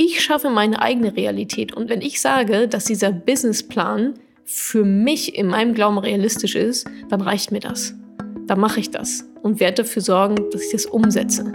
ich schaffe meine eigene Realität. Und wenn ich sage, dass dieser Businessplan für mich in meinem Glauben realistisch ist, dann reicht mir das. Dann mache ich das und werde dafür sorgen, dass ich das umsetze.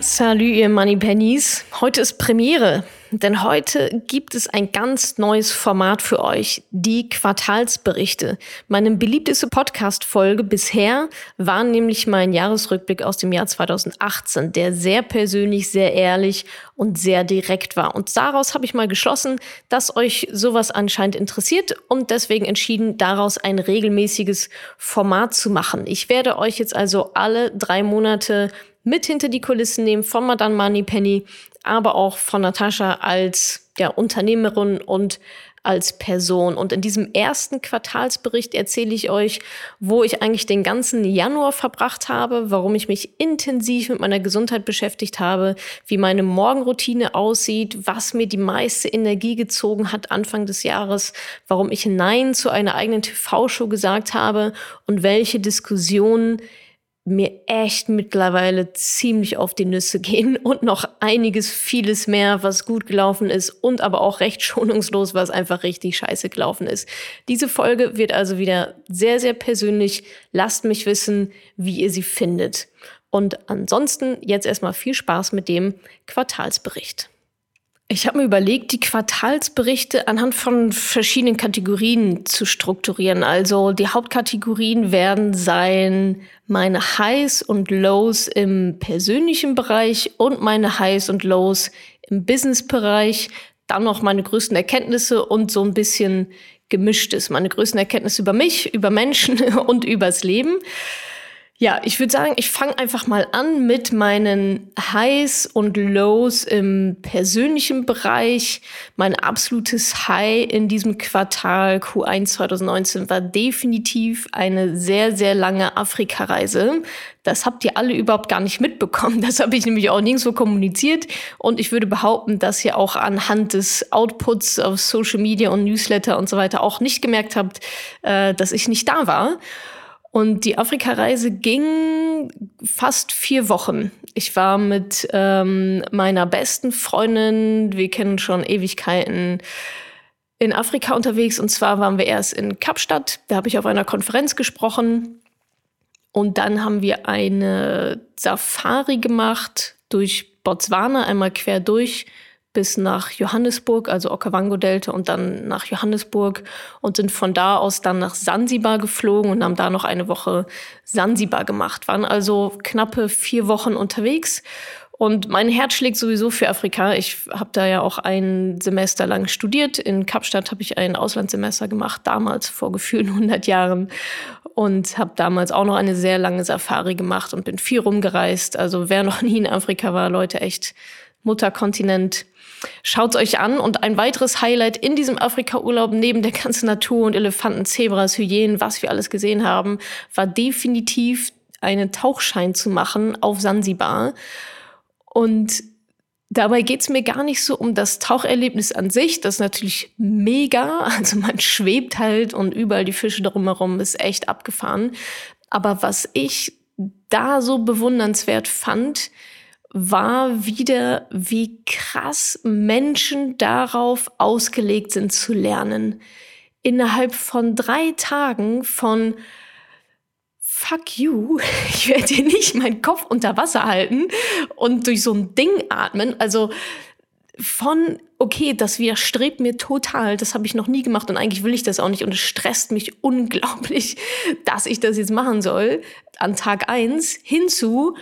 Salut, ihr Money Pennies. Heute ist Premiere. Denn heute gibt es ein ganz neues Format für euch, die Quartalsberichte. Meine beliebteste Podcast-Folge bisher war nämlich mein Jahresrückblick aus dem Jahr 2018, der sehr persönlich, sehr ehrlich und sehr direkt war. Und daraus habe ich mal geschlossen, dass euch sowas anscheinend interessiert und deswegen entschieden, daraus ein regelmäßiges Format zu machen. Ich werde euch jetzt also alle drei Monate mit hinter die Kulissen nehmen von Madame Moneypenny, aber auch von Natascha als ja, Unternehmerin und als Person. Und in diesem ersten Quartalsbericht erzähle ich euch, wo ich eigentlich den ganzen Januar verbracht habe, warum ich mich intensiv mit meiner Gesundheit beschäftigt habe, wie meine Morgenroutine aussieht, was mir die meiste Energie gezogen hat Anfang des Jahres, warum ich Nein zu einer eigenen TV-Show gesagt habe und welche Diskussionen mir echt mittlerweile ziemlich auf die Nüsse gehen und noch einiges, vieles mehr, was gut gelaufen ist und aber auch recht schonungslos, was einfach richtig scheiße gelaufen ist. Diese Folge wird also wieder sehr, sehr persönlich. Lasst mich wissen, wie ihr sie findet. Und ansonsten jetzt erstmal viel Spaß mit dem Quartalsbericht. Ich habe mir überlegt, die Quartalsberichte anhand von verschiedenen Kategorien zu strukturieren. Also die Hauptkategorien werden sein meine Highs und Lows im persönlichen Bereich und meine Highs und Lows im Business-Bereich. Dann noch meine größten Erkenntnisse und so ein bisschen gemischtes. Meine größten Erkenntnisse über mich, über Menschen und übers Leben. Ja, ich würde sagen, ich fange einfach mal an mit meinen Highs und Lows im persönlichen Bereich. Mein absolutes High in diesem Quartal Q1 2019 war definitiv eine sehr, sehr lange Afrika-Reise. Das habt ihr alle überhaupt gar nicht mitbekommen. Das habe ich nämlich auch nirgendwo kommuniziert. Und ich würde behaupten, dass ihr auch anhand des Outputs auf Social Media und Newsletter und so weiter auch nicht gemerkt habt, äh, dass ich nicht da war. Und die Afrika-Reise ging fast vier Wochen. Ich war mit ähm, meiner besten Freundin, wir kennen schon Ewigkeiten, in Afrika unterwegs. Und zwar waren wir erst in Kapstadt, da habe ich auf einer Konferenz gesprochen. Und dann haben wir eine Safari gemacht durch Botswana, einmal quer durch bis nach Johannesburg, also Okavango-Delta und dann nach Johannesburg und sind von da aus dann nach Sansibar geflogen und haben da noch eine Woche Sansibar gemacht. Waren also knappe vier Wochen unterwegs und mein Herz schlägt sowieso für Afrika. Ich habe da ja auch ein Semester lang studiert. In Kapstadt habe ich ein Auslandssemester gemacht, damals vor gefühlt 100 Jahren. Und habe damals auch noch eine sehr lange Safari gemacht und bin viel rumgereist. Also wer noch nie in Afrika war, Leute, echt Mutterkontinent. Schaut's euch an. Und ein weiteres Highlight in diesem Afrika-Urlaub, neben der ganzen Natur und Elefanten, Zebras, Hyänen, was wir alles gesehen haben, war definitiv einen Tauchschein zu machen auf Sansibar. Und dabei geht's mir gar nicht so um das Taucherlebnis an sich. Das ist natürlich mega. Also man schwebt halt und überall die Fische drumherum ist echt abgefahren. Aber was ich da so bewundernswert fand, war wieder, wie krass Menschen darauf ausgelegt sind zu lernen. Innerhalb von drei Tagen von Fuck you, ich werde dir nicht meinen Kopf unter Wasser halten und durch so ein Ding atmen. Also von, okay, das widerstrebt mir total, das habe ich noch nie gemacht und eigentlich will ich das auch nicht und es stresst mich unglaublich, dass ich das jetzt machen soll, an Tag eins hinzu,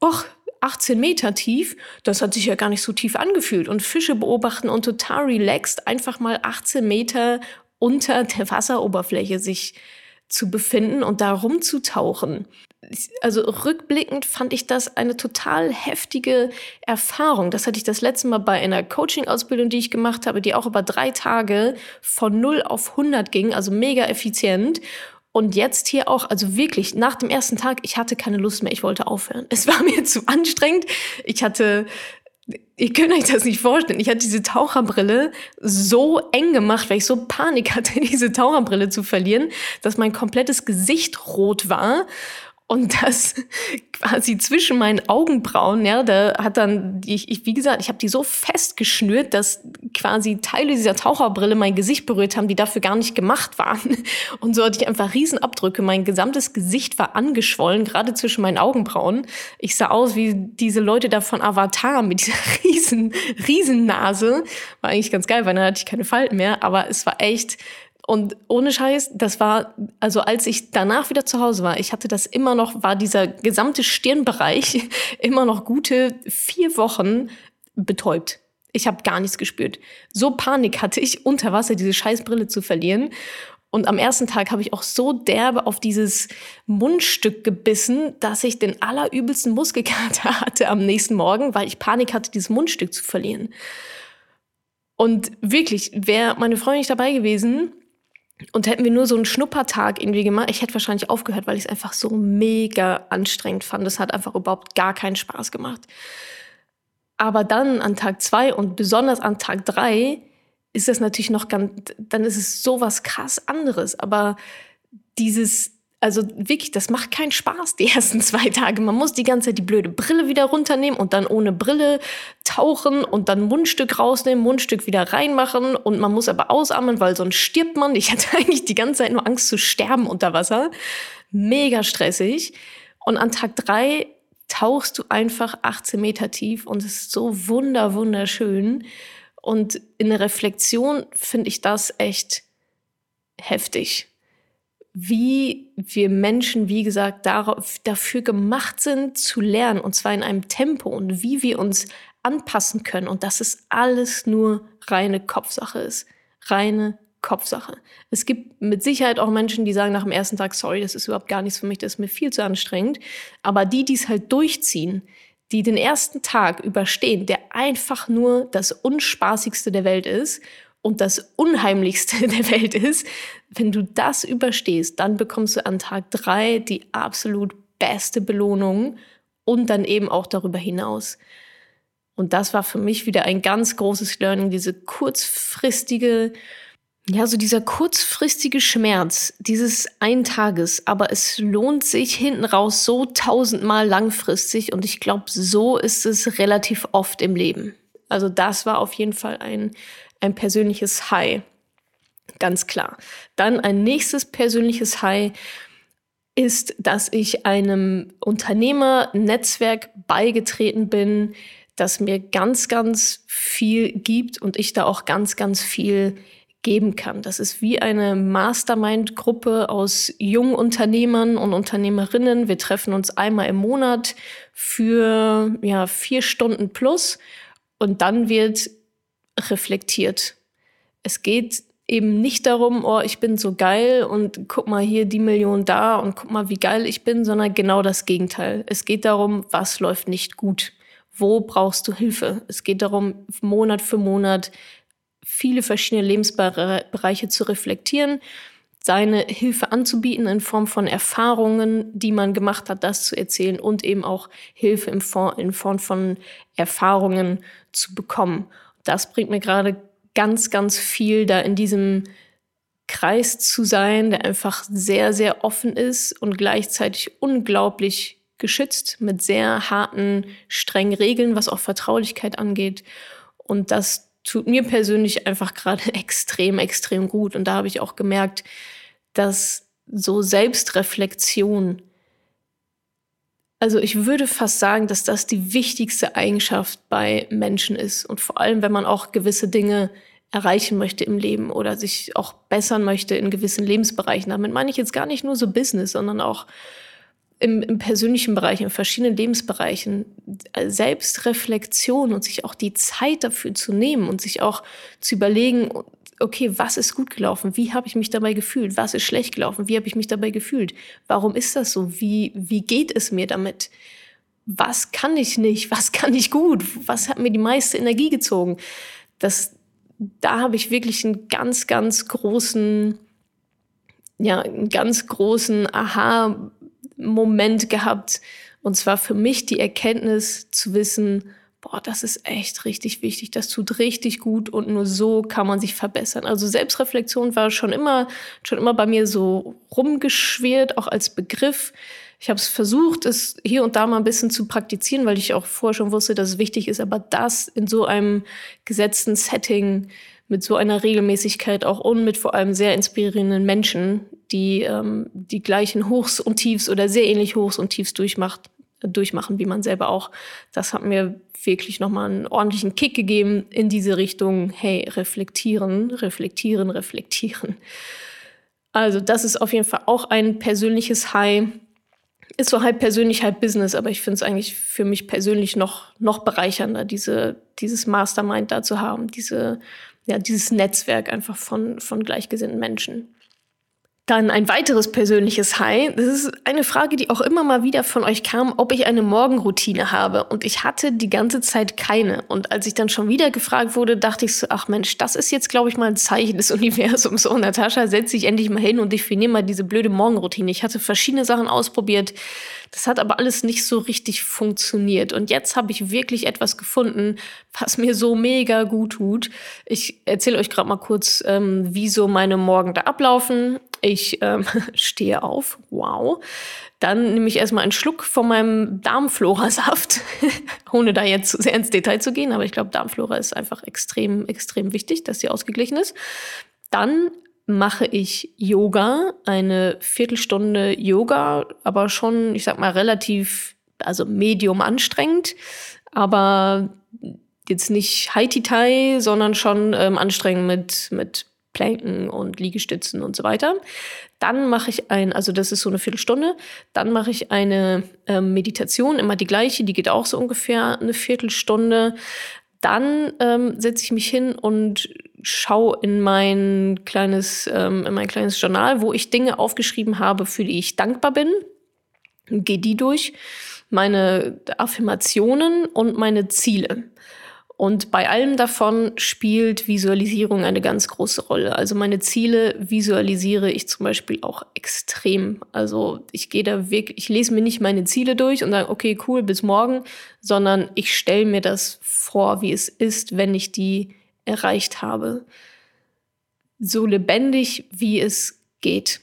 och, 18 Meter tief, das hat sich ja gar nicht so tief angefühlt. Und Fische beobachten und total relaxed, einfach mal 18 Meter unter der Wasseroberfläche sich zu befinden und da rumzutauchen. Also rückblickend fand ich das eine total heftige Erfahrung. Das hatte ich das letzte Mal bei einer Coaching-Ausbildung, die ich gemacht habe, die auch über drei Tage von 0 auf 100 ging, also mega effizient. Und jetzt hier auch, also wirklich, nach dem ersten Tag, ich hatte keine Lust mehr, ich wollte aufhören. Es war mir zu anstrengend. Ich hatte ihr könnt euch das nicht vorstellen. Ich hatte diese Taucherbrille so eng gemacht, weil ich so Panik hatte, diese Taucherbrille zu verlieren, dass mein komplettes Gesicht rot war und das quasi zwischen meinen Augenbrauen, ja, da hat dann, ich, ich wie gesagt, ich habe die so fest geschnürt, dass quasi Teile dieser Taucherbrille mein Gesicht berührt haben, die dafür gar nicht gemacht waren. Und so hatte ich einfach Riesenabdrücke. Mein gesamtes Gesicht war angeschwollen, gerade zwischen meinen Augenbrauen. Ich sah aus wie diese Leute da von Avatar mit dieser riesen, riesen Nase. War eigentlich ganz geil, weil dann hatte ich keine Falten mehr, aber es war echt und ohne Scheiß, das war, also als ich danach wieder zu Hause war, ich hatte das immer noch, war dieser gesamte Stirnbereich immer noch gute vier Wochen betäubt. Ich habe gar nichts gespürt. So Panik hatte ich, unter Wasser diese Scheißbrille zu verlieren. Und am ersten Tag habe ich auch so derbe auf dieses Mundstück gebissen, dass ich den allerübelsten Muskelkater hatte am nächsten Morgen, weil ich Panik hatte, dieses Mundstück zu verlieren. Und wirklich, wäre meine Freundin nicht dabei gewesen, und hätten wir nur so einen Schnuppertag irgendwie gemacht, ich hätte wahrscheinlich aufgehört, weil ich es einfach so mega anstrengend fand. Es hat einfach überhaupt gar keinen Spaß gemacht. Aber dann an Tag zwei und besonders an Tag drei ist das natürlich noch ganz, dann ist es sowas krass anderes. Aber dieses also wirklich, das macht keinen Spaß, die ersten zwei Tage. Man muss die ganze Zeit die blöde Brille wieder runternehmen und dann ohne Brille tauchen und dann Mundstück rausnehmen, Mundstück wieder reinmachen und man muss aber ausatmen, weil sonst stirbt man. Ich hatte eigentlich die ganze Zeit nur Angst zu sterben unter Wasser. Mega stressig. Und an Tag drei tauchst du einfach 18 Meter tief und es ist so wunder, wunderschön. Und in der Reflexion finde ich das echt heftig wie wir Menschen, wie gesagt, darauf, dafür gemacht sind zu lernen, und zwar in einem Tempo und wie wir uns anpassen können und dass es alles nur reine Kopfsache ist. Reine Kopfsache. Es gibt mit Sicherheit auch Menschen, die sagen nach dem ersten Tag, sorry, das ist überhaupt gar nichts für mich, das ist mir viel zu anstrengend. Aber die, die es halt durchziehen, die den ersten Tag überstehen, der einfach nur das Unspaßigste der Welt ist und das Unheimlichste der Welt ist, wenn du das überstehst, dann bekommst du an Tag drei die absolut beste Belohnung und dann eben auch darüber hinaus. Und das war für mich wieder ein ganz großes Learning, diese kurzfristige, ja, so dieser kurzfristige Schmerz dieses Eintages, aber es lohnt sich hinten raus so tausendmal langfristig und ich glaube, so ist es relativ oft im Leben. Also das war auf jeden Fall ein, ein persönliches High. Ganz klar. Dann ein nächstes persönliches High ist, dass ich einem Unternehmernetzwerk beigetreten bin, das mir ganz, ganz viel gibt und ich da auch ganz, ganz viel geben kann. Das ist wie eine Mastermind-Gruppe aus jungen Unternehmern und Unternehmerinnen. Wir treffen uns einmal im Monat für ja, vier Stunden plus und dann wird reflektiert. Es geht eben nicht darum, oh, ich bin so geil und guck mal hier die Million da und guck mal, wie geil ich bin, sondern genau das Gegenteil. Es geht darum, was läuft nicht gut. Wo brauchst du Hilfe? Es geht darum, Monat für Monat viele verschiedene Lebensbereiche zu reflektieren, seine Hilfe anzubieten in Form von Erfahrungen, die man gemacht hat, das zu erzählen und eben auch Hilfe in Form von Erfahrungen zu bekommen das bringt mir gerade ganz, ganz viel, da in diesem Kreis zu sein, der einfach sehr, sehr offen ist und gleichzeitig unglaublich geschützt mit sehr harten, strengen Regeln, was auch Vertraulichkeit angeht. Und das tut mir persönlich einfach gerade extrem, extrem gut. Und da habe ich auch gemerkt, dass so Selbstreflexion also ich würde fast sagen, dass das die wichtigste Eigenschaft bei Menschen ist. Und vor allem, wenn man auch gewisse Dinge erreichen möchte im Leben oder sich auch bessern möchte in gewissen Lebensbereichen. Damit meine ich jetzt gar nicht nur so Business, sondern auch im, im persönlichen Bereich, in verschiedenen Lebensbereichen. Selbstreflexion und sich auch die Zeit dafür zu nehmen und sich auch zu überlegen, okay, was ist gut gelaufen? Wie habe ich mich dabei gefühlt? Was ist schlecht gelaufen? Wie habe ich mich dabei gefühlt? Warum ist das so? Wie, wie geht es mir damit? Was kann ich nicht? Was kann ich gut? Was hat mir die meiste Energie gezogen? Das, da habe ich wirklich einen ganz, ganz großen, ja, einen ganz großen Aha-Moment gehabt. Und zwar für mich die Erkenntnis zu wissen, boah, das ist echt richtig wichtig, das tut richtig gut und nur so kann man sich verbessern. Also Selbstreflexion war schon immer, schon immer bei mir so rumgeschwert, auch als Begriff. Ich habe es versucht, es hier und da mal ein bisschen zu praktizieren, weil ich auch vorher schon wusste, dass es wichtig ist, aber das in so einem gesetzten Setting mit so einer Regelmäßigkeit auch und mit vor allem sehr inspirierenden Menschen, die ähm, die gleichen Hochs und Tiefs oder sehr ähnlich Hochs und Tiefs durchmacht, durchmachen, wie man selber auch. Das hat mir wirklich nochmal einen ordentlichen Kick gegeben in diese Richtung, hey, reflektieren, reflektieren, reflektieren. Also das ist auf jeden Fall auch ein persönliches High. Ist so halb persönlich, halb Business, aber ich finde es eigentlich für mich persönlich noch, noch bereichernder, diese, dieses Mastermind da zu haben, diese, ja, dieses Netzwerk einfach von, von gleichgesinnten Menschen. Dann ein weiteres persönliches High. Das ist eine Frage, die auch immer mal wieder von euch kam, ob ich eine Morgenroutine habe. Und ich hatte die ganze Zeit keine. Und als ich dann schon wieder gefragt wurde, dachte ich so, ach Mensch, das ist jetzt, glaube ich, mal ein Zeichen des Universums. So, Natascha, setz dich endlich mal hin und definier mal diese blöde Morgenroutine. Ich hatte verschiedene Sachen ausprobiert. Das hat aber alles nicht so richtig funktioniert. Und jetzt habe ich wirklich etwas gefunden, was mir so mega gut tut. Ich erzähle euch gerade mal kurz, ähm, wie so meine Morgen da ablaufen. Ich ähm, stehe auf, wow. Dann nehme ich erstmal einen Schluck von meinem Darmflora-Saft, ohne da jetzt sehr ins Detail zu gehen, aber ich glaube, Darmflora ist einfach extrem, extrem wichtig, dass sie ausgeglichen ist. Dann mache ich Yoga, eine Viertelstunde Yoga, aber schon, ich sag mal, relativ, also medium anstrengend, aber jetzt nicht Haiti-Tai, sondern schon ähm, anstrengend mit, mit Planken und Liegestützen und so weiter. Dann mache ich ein, also das ist so eine Viertelstunde, dann mache ich eine äh, Meditation, immer die gleiche, die geht auch so ungefähr eine Viertelstunde. Dann ähm, setze ich mich hin und schaue in mein kleines, ähm, in mein kleines Journal, wo ich Dinge aufgeschrieben habe, für die ich dankbar bin. Gehe die durch, meine Affirmationen und meine Ziele. Und bei allem davon spielt Visualisierung eine ganz große Rolle. Also meine Ziele visualisiere ich zum Beispiel auch extrem. Also ich gehe da wirklich, ich lese mir nicht meine Ziele durch und sage, okay, cool, bis morgen, sondern ich stelle mir das vor, wie es ist, wenn ich die erreicht habe. So lebendig, wie es geht.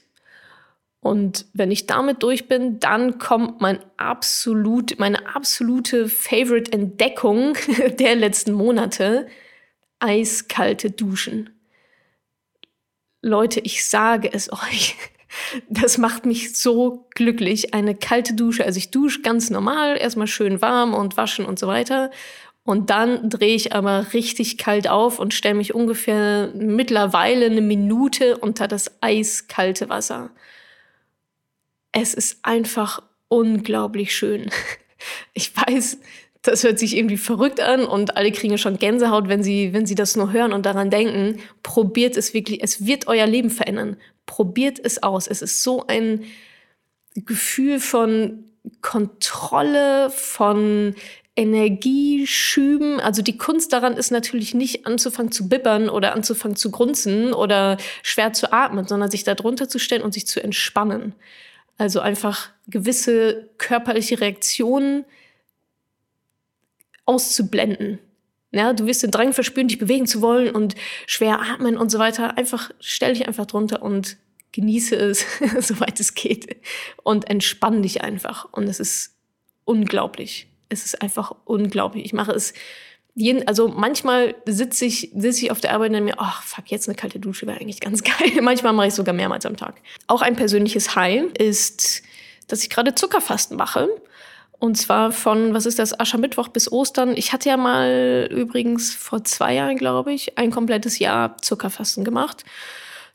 Und wenn ich damit durch bin, dann kommt mein absolut, meine absolute Favorite-Entdeckung der letzten Monate, eiskalte Duschen. Leute, ich sage es euch, das macht mich so glücklich. Eine kalte Dusche, also ich dusche ganz normal, erstmal schön warm und waschen und so weiter. Und dann drehe ich aber richtig kalt auf und stelle mich ungefähr mittlerweile eine Minute unter das eiskalte Wasser es ist einfach unglaublich schön. Ich weiß, das hört sich irgendwie verrückt an und alle kriegen schon Gänsehaut, wenn sie, wenn sie das nur hören und daran denken. Probiert es wirklich, es wird euer Leben verändern. Probiert es aus. Es ist so ein Gefühl von Kontrolle, von Energieschüben. Also die Kunst daran ist natürlich nicht anzufangen zu bibbern oder anzufangen zu grunzen oder schwer zu atmen, sondern sich da drunter zu stellen und sich zu entspannen. Also einfach gewisse körperliche Reaktionen auszublenden. Ja, du wirst den Drang verspüren, dich bewegen zu wollen und schwer atmen und so weiter. Einfach stell dich einfach drunter und genieße es, soweit es geht. Und entspann dich einfach. Und es ist unglaublich. Es ist einfach unglaublich. Ich mache es also manchmal sitze ich, sitze ich auf der Arbeit und denke mir, ach fuck, jetzt eine kalte Dusche wäre eigentlich ganz geil. manchmal mache ich sogar mehrmals am Tag. Auch ein persönliches High ist, dass ich gerade Zuckerfasten mache. Und zwar von, was ist das, Aschermittwoch bis Ostern. Ich hatte ja mal übrigens vor zwei Jahren, glaube ich, ein komplettes Jahr Zuckerfasten gemacht.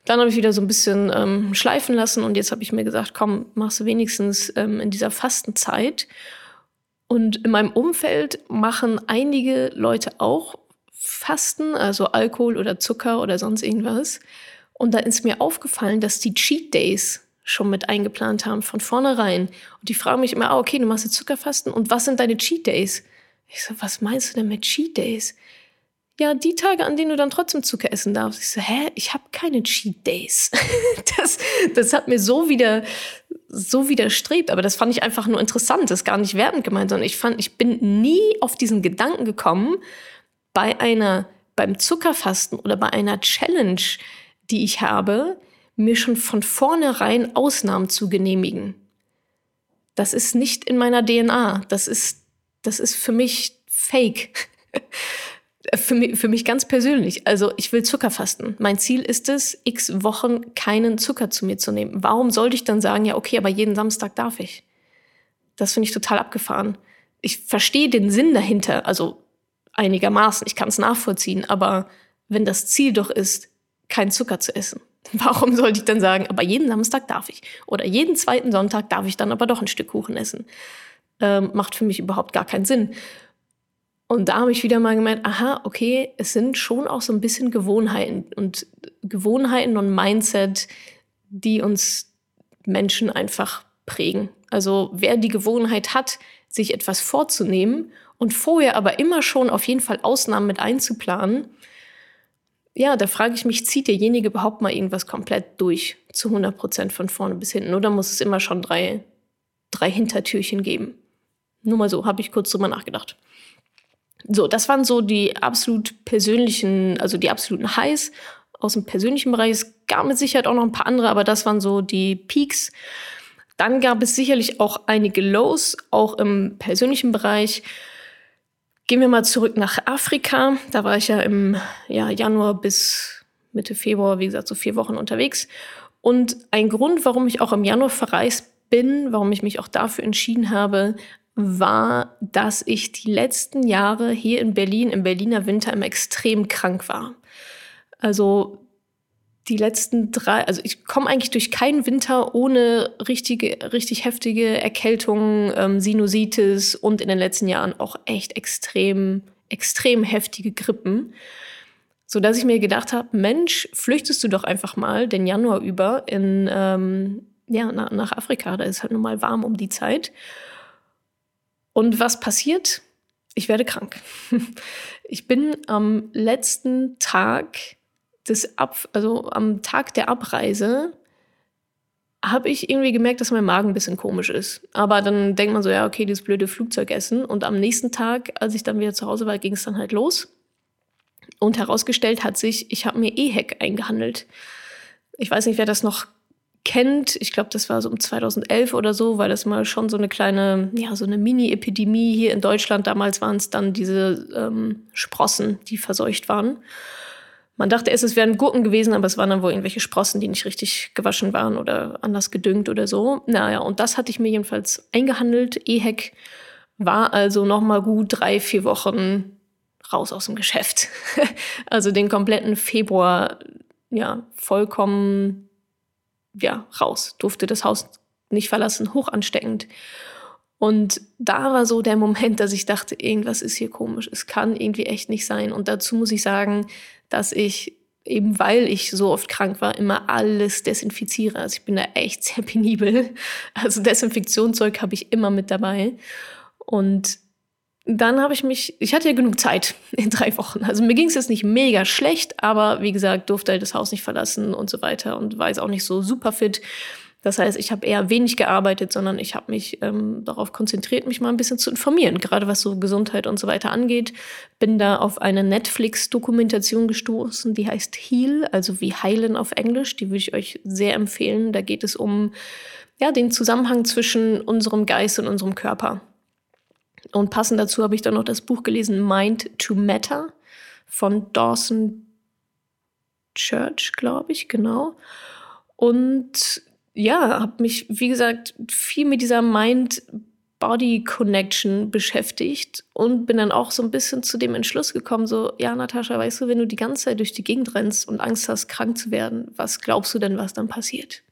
Dann habe ich wieder so ein bisschen ähm, schleifen lassen und jetzt habe ich mir gesagt, komm, machst du wenigstens ähm, in dieser Fastenzeit. Und in meinem Umfeld machen einige Leute auch Fasten, also Alkohol oder Zucker oder sonst irgendwas. Und da ist mir aufgefallen, dass die Cheat Days schon mit eingeplant haben von vornherein. Und die fragen mich immer, ah, okay, du machst jetzt Zuckerfasten und was sind deine Cheat Days? Ich so, was meinst du denn mit Cheat Days? Ja, die Tage, an denen du dann trotzdem Zucker essen darfst. Ich so, hä, ich habe keine Cheat Days. das, das hat mir so wieder so widerstrebt. Aber das fand ich einfach nur interessant, das ist gar nicht wertend gemeint, sondern ich fand, ich bin nie auf diesen Gedanken gekommen, bei einer, beim Zuckerfasten oder bei einer Challenge, die ich habe, mir schon von vornherein Ausnahmen zu genehmigen. Das ist nicht in meiner DNA. Das ist, das ist für mich fake. für, mich, für mich ganz persönlich. Also ich will Zucker fasten. Mein Ziel ist es, x Wochen keinen Zucker zu mir zu nehmen. Warum sollte ich dann sagen, ja, okay, aber jeden Samstag darf ich? Das finde ich total abgefahren. Ich verstehe den Sinn dahinter, also einigermaßen, ich kann es nachvollziehen, aber wenn das Ziel doch ist, kein Zucker zu essen, warum sollte ich dann sagen, aber jeden Samstag darf ich? Oder jeden zweiten Sonntag darf ich dann aber doch ein Stück Kuchen essen? Ähm, macht für mich überhaupt gar keinen Sinn. Und da habe ich wieder mal gemerkt, aha, okay, es sind schon auch so ein bisschen Gewohnheiten und Gewohnheiten und Mindset, die uns Menschen einfach prägen. Also wer die Gewohnheit hat, sich etwas vorzunehmen und vorher aber immer schon auf jeden Fall Ausnahmen mit einzuplanen, ja, da frage ich mich, zieht derjenige überhaupt mal irgendwas komplett durch, zu 100 Prozent von vorne bis hinten? Oder muss es immer schon drei, drei Hintertürchen geben? Nur mal so, habe ich kurz drüber nachgedacht. So, das waren so die absolut persönlichen, also die absoluten Highs aus dem persönlichen Bereich. Es gab mit Sicherheit auch noch ein paar andere, aber das waren so die Peaks. Dann gab es sicherlich auch einige Lows, auch im persönlichen Bereich. Gehen wir mal zurück nach Afrika. Da war ich ja im ja, Januar bis Mitte Februar, wie gesagt, so vier Wochen unterwegs. Und ein Grund, warum ich auch im Januar verreist bin, warum ich mich auch dafür entschieden habe, war, dass ich die letzten Jahre hier in Berlin, im Berliner Winter, immer extrem krank war. Also die letzten drei, also ich komme eigentlich durch keinen Winter ohne richtige, richtig heftige Erkältungen, ähm, Sinusitis und in den letzten Jahren auch echt extrem, extrem heftige Grippen. So dass ich mir gedacht habe, Mensch, flüchtest du doch einfach mal den Januar über in, ähm, ja, nach, nach Afrika. Da ist halt nun mal warm um die Zeit. Und was passiert? Ich werde krank. Ich bin am letzten Tag des Ab, also am Tag der Abreise, habe ich irgendwie gemerkt, dass mein Magen ein bisschen komisch ist. Aber dann denkt man so, ja, okay, dieses blöde Flugzeugessen. Und am nächsten Tag, als ich dann wieder zu Hause war, ging es dann halt los. Und herausgestellt hat sich, ich habe mir EHEC eingehandelt. Ich weiß nicht, wer das noch kennt. Ich glaube, das war so um 2011 oder so, weil das mal schon so eine kleine, ja, so eine Mini-Epidemie hier in Deutschland. Damals waren es dann diese ähm, Sprossen, die verseucht waren. Man dachte erst, es wären Gurken gewesen, aber es waren dann wohl irgendwelche Sprossen, die nicht richtig gewaschen waren oder anders gedüngt oder so. Naja, und das hatte ich mir jedenfalls eingehandelt. EHEC war also noch mal gut drei, vier Wochen raus aus dem Geschäft. also den kompletten Februar, ja, vollkommen ja, raus, durfte das Haus nicht verlassen, hoch ansteckend. Und da war so der Moment, dass ich dachte, irgendwas ist hier komisch. Es kann irgendwie echt nicht sein. Und dazu muss ich sagen, dass ich eben weil ich so oft krank war, immer alles desinfiziere. Also ich bin da echt sehr penibel. Also Desinfektionszeug habe ich immer mit dabei. Und dann habe ich mich, ich hatte ja genug Zeit in drei Wochen. Also mir ging es jetzt nicht mega schlecht, aber wie gesagt, durfte halt das Haus nicht verlassen und so weiter und war jetzt auch nicht so super fit. Das heißt, ich habe eher wenig gearbeitet, sondern ich habe mich ähm, darauf konzentriert, mich mal ein bisschen zu informieren, gerade was so Gesundheit und so weiter angeht. Bin da auf eine Netflix-Dokumentation gestoßen, die heißt Heal, also wie heilen auf Englisch. Die würde ich euch sehr empfehlen. Da geht es um ja, den Zusammenhang zwischen unserem Geist und unserem Körper. Und passend dazu habe ich dann noch das Buch gelesen Mind to Matter von Dawson Church, glaube ich, genau. Und ja, habe mich, wie gesagt, viel mit dieser Mind-Body-Connection beschäftigt und bin dann auch so ein bisschen zu dem Entschluss gekommen, so, ja, Natascha, weißt du, wenn du die ganze Zeit durch die Gegend rennst und Angst hast, krank zu werden, was glaubst du denn, was dann passiert?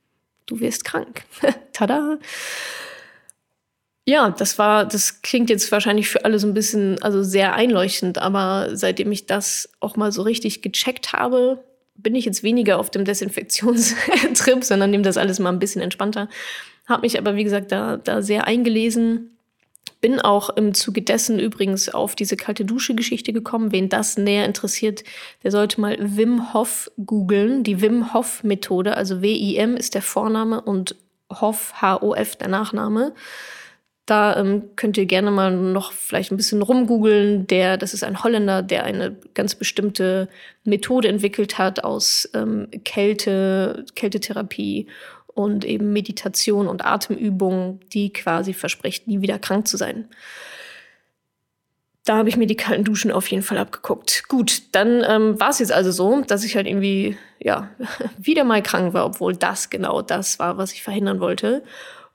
Du wirst krank. Tada! Ja, das war, das klingt jetzt wahrscheinlich für alle so ein bisschen, also sehr einleuchtend, aber seitdem ich das auch mal so richtig gecheckt habe, bin ich jetzt weniger auf dem Desinfektionstrip, sondern nehme das alles mal ein bisschen entspannter. Habe mich aber, wie gesagt, da, da sehr eingelesen. Bin auch im Zuge dessen übrigens auf diese kalte Dusche-Geschichte gekommen. Wen das näher interessiert, der sollte mal Wim Hof googeln. Die Wim Hof-Methode, also W-I-M ist der Vorname und Hoff, H-O-F, der Nachname. Da ähm, könnt ihr gerne mal noch vielleicht ein bisschen rumgoogeln. Der, das ist ein Holländer, der eine ganz bestimmte Methode entwickelt hat aus ähm, Kälte, Kältetherapie und eben Meditation und Atemübungen, die quasi verspricht, nie wieder krank zu sein. Da habe ich mir die kalten Duschen auf jeden Fall abgeguckt. Gut, dann ähm, war es jetzt also so, dass ich halt irgendwie ja wieder mal krank war, obwohl das genau das war, was ich verhindern wollte.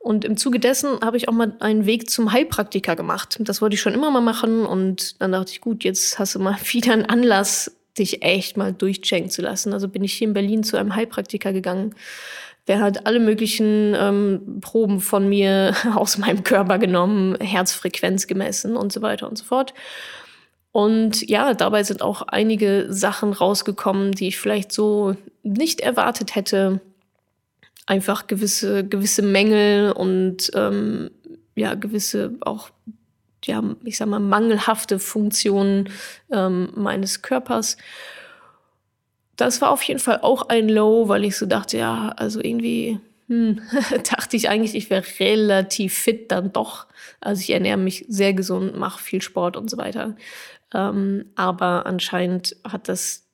Und im Zuge dessen habe ich auch mal einen Weg zum Heilpraktiker gemacht. Das wollte ich schon immer mal machen. Und dann dachte ich, gut, jetzt hast du mal wieder einen Anlass, dich echt mal durchchecken zu lassen. Also bin ich hier in Berlin zu einem Heilpraktiker gegangen der hat alle möglichen ähm, Proben von mir aus meinem Körper genommen, Herzfrequenz gemessen und so weiter und so fort. Und ja, dabei sind auch einige Sachen rausgekommen, die ich vielleicht so nicht erwartet hätte. Einfach gewisse, gewisse Mängel und ähm, ja, gewisse auch, ja, ich sag mal, mangelhafte Funktionen ähm, meines Körpers das war auf jeden Fall auch ein Low, weil ich so dachte, ja, also irgendwie hm, dachte ich eigentlich, ich wäre relativ fit dann doch. Also ich ernähre mich sehr gesund, mache viel Sport und so weiter. Ähm, aber anscheinend hat das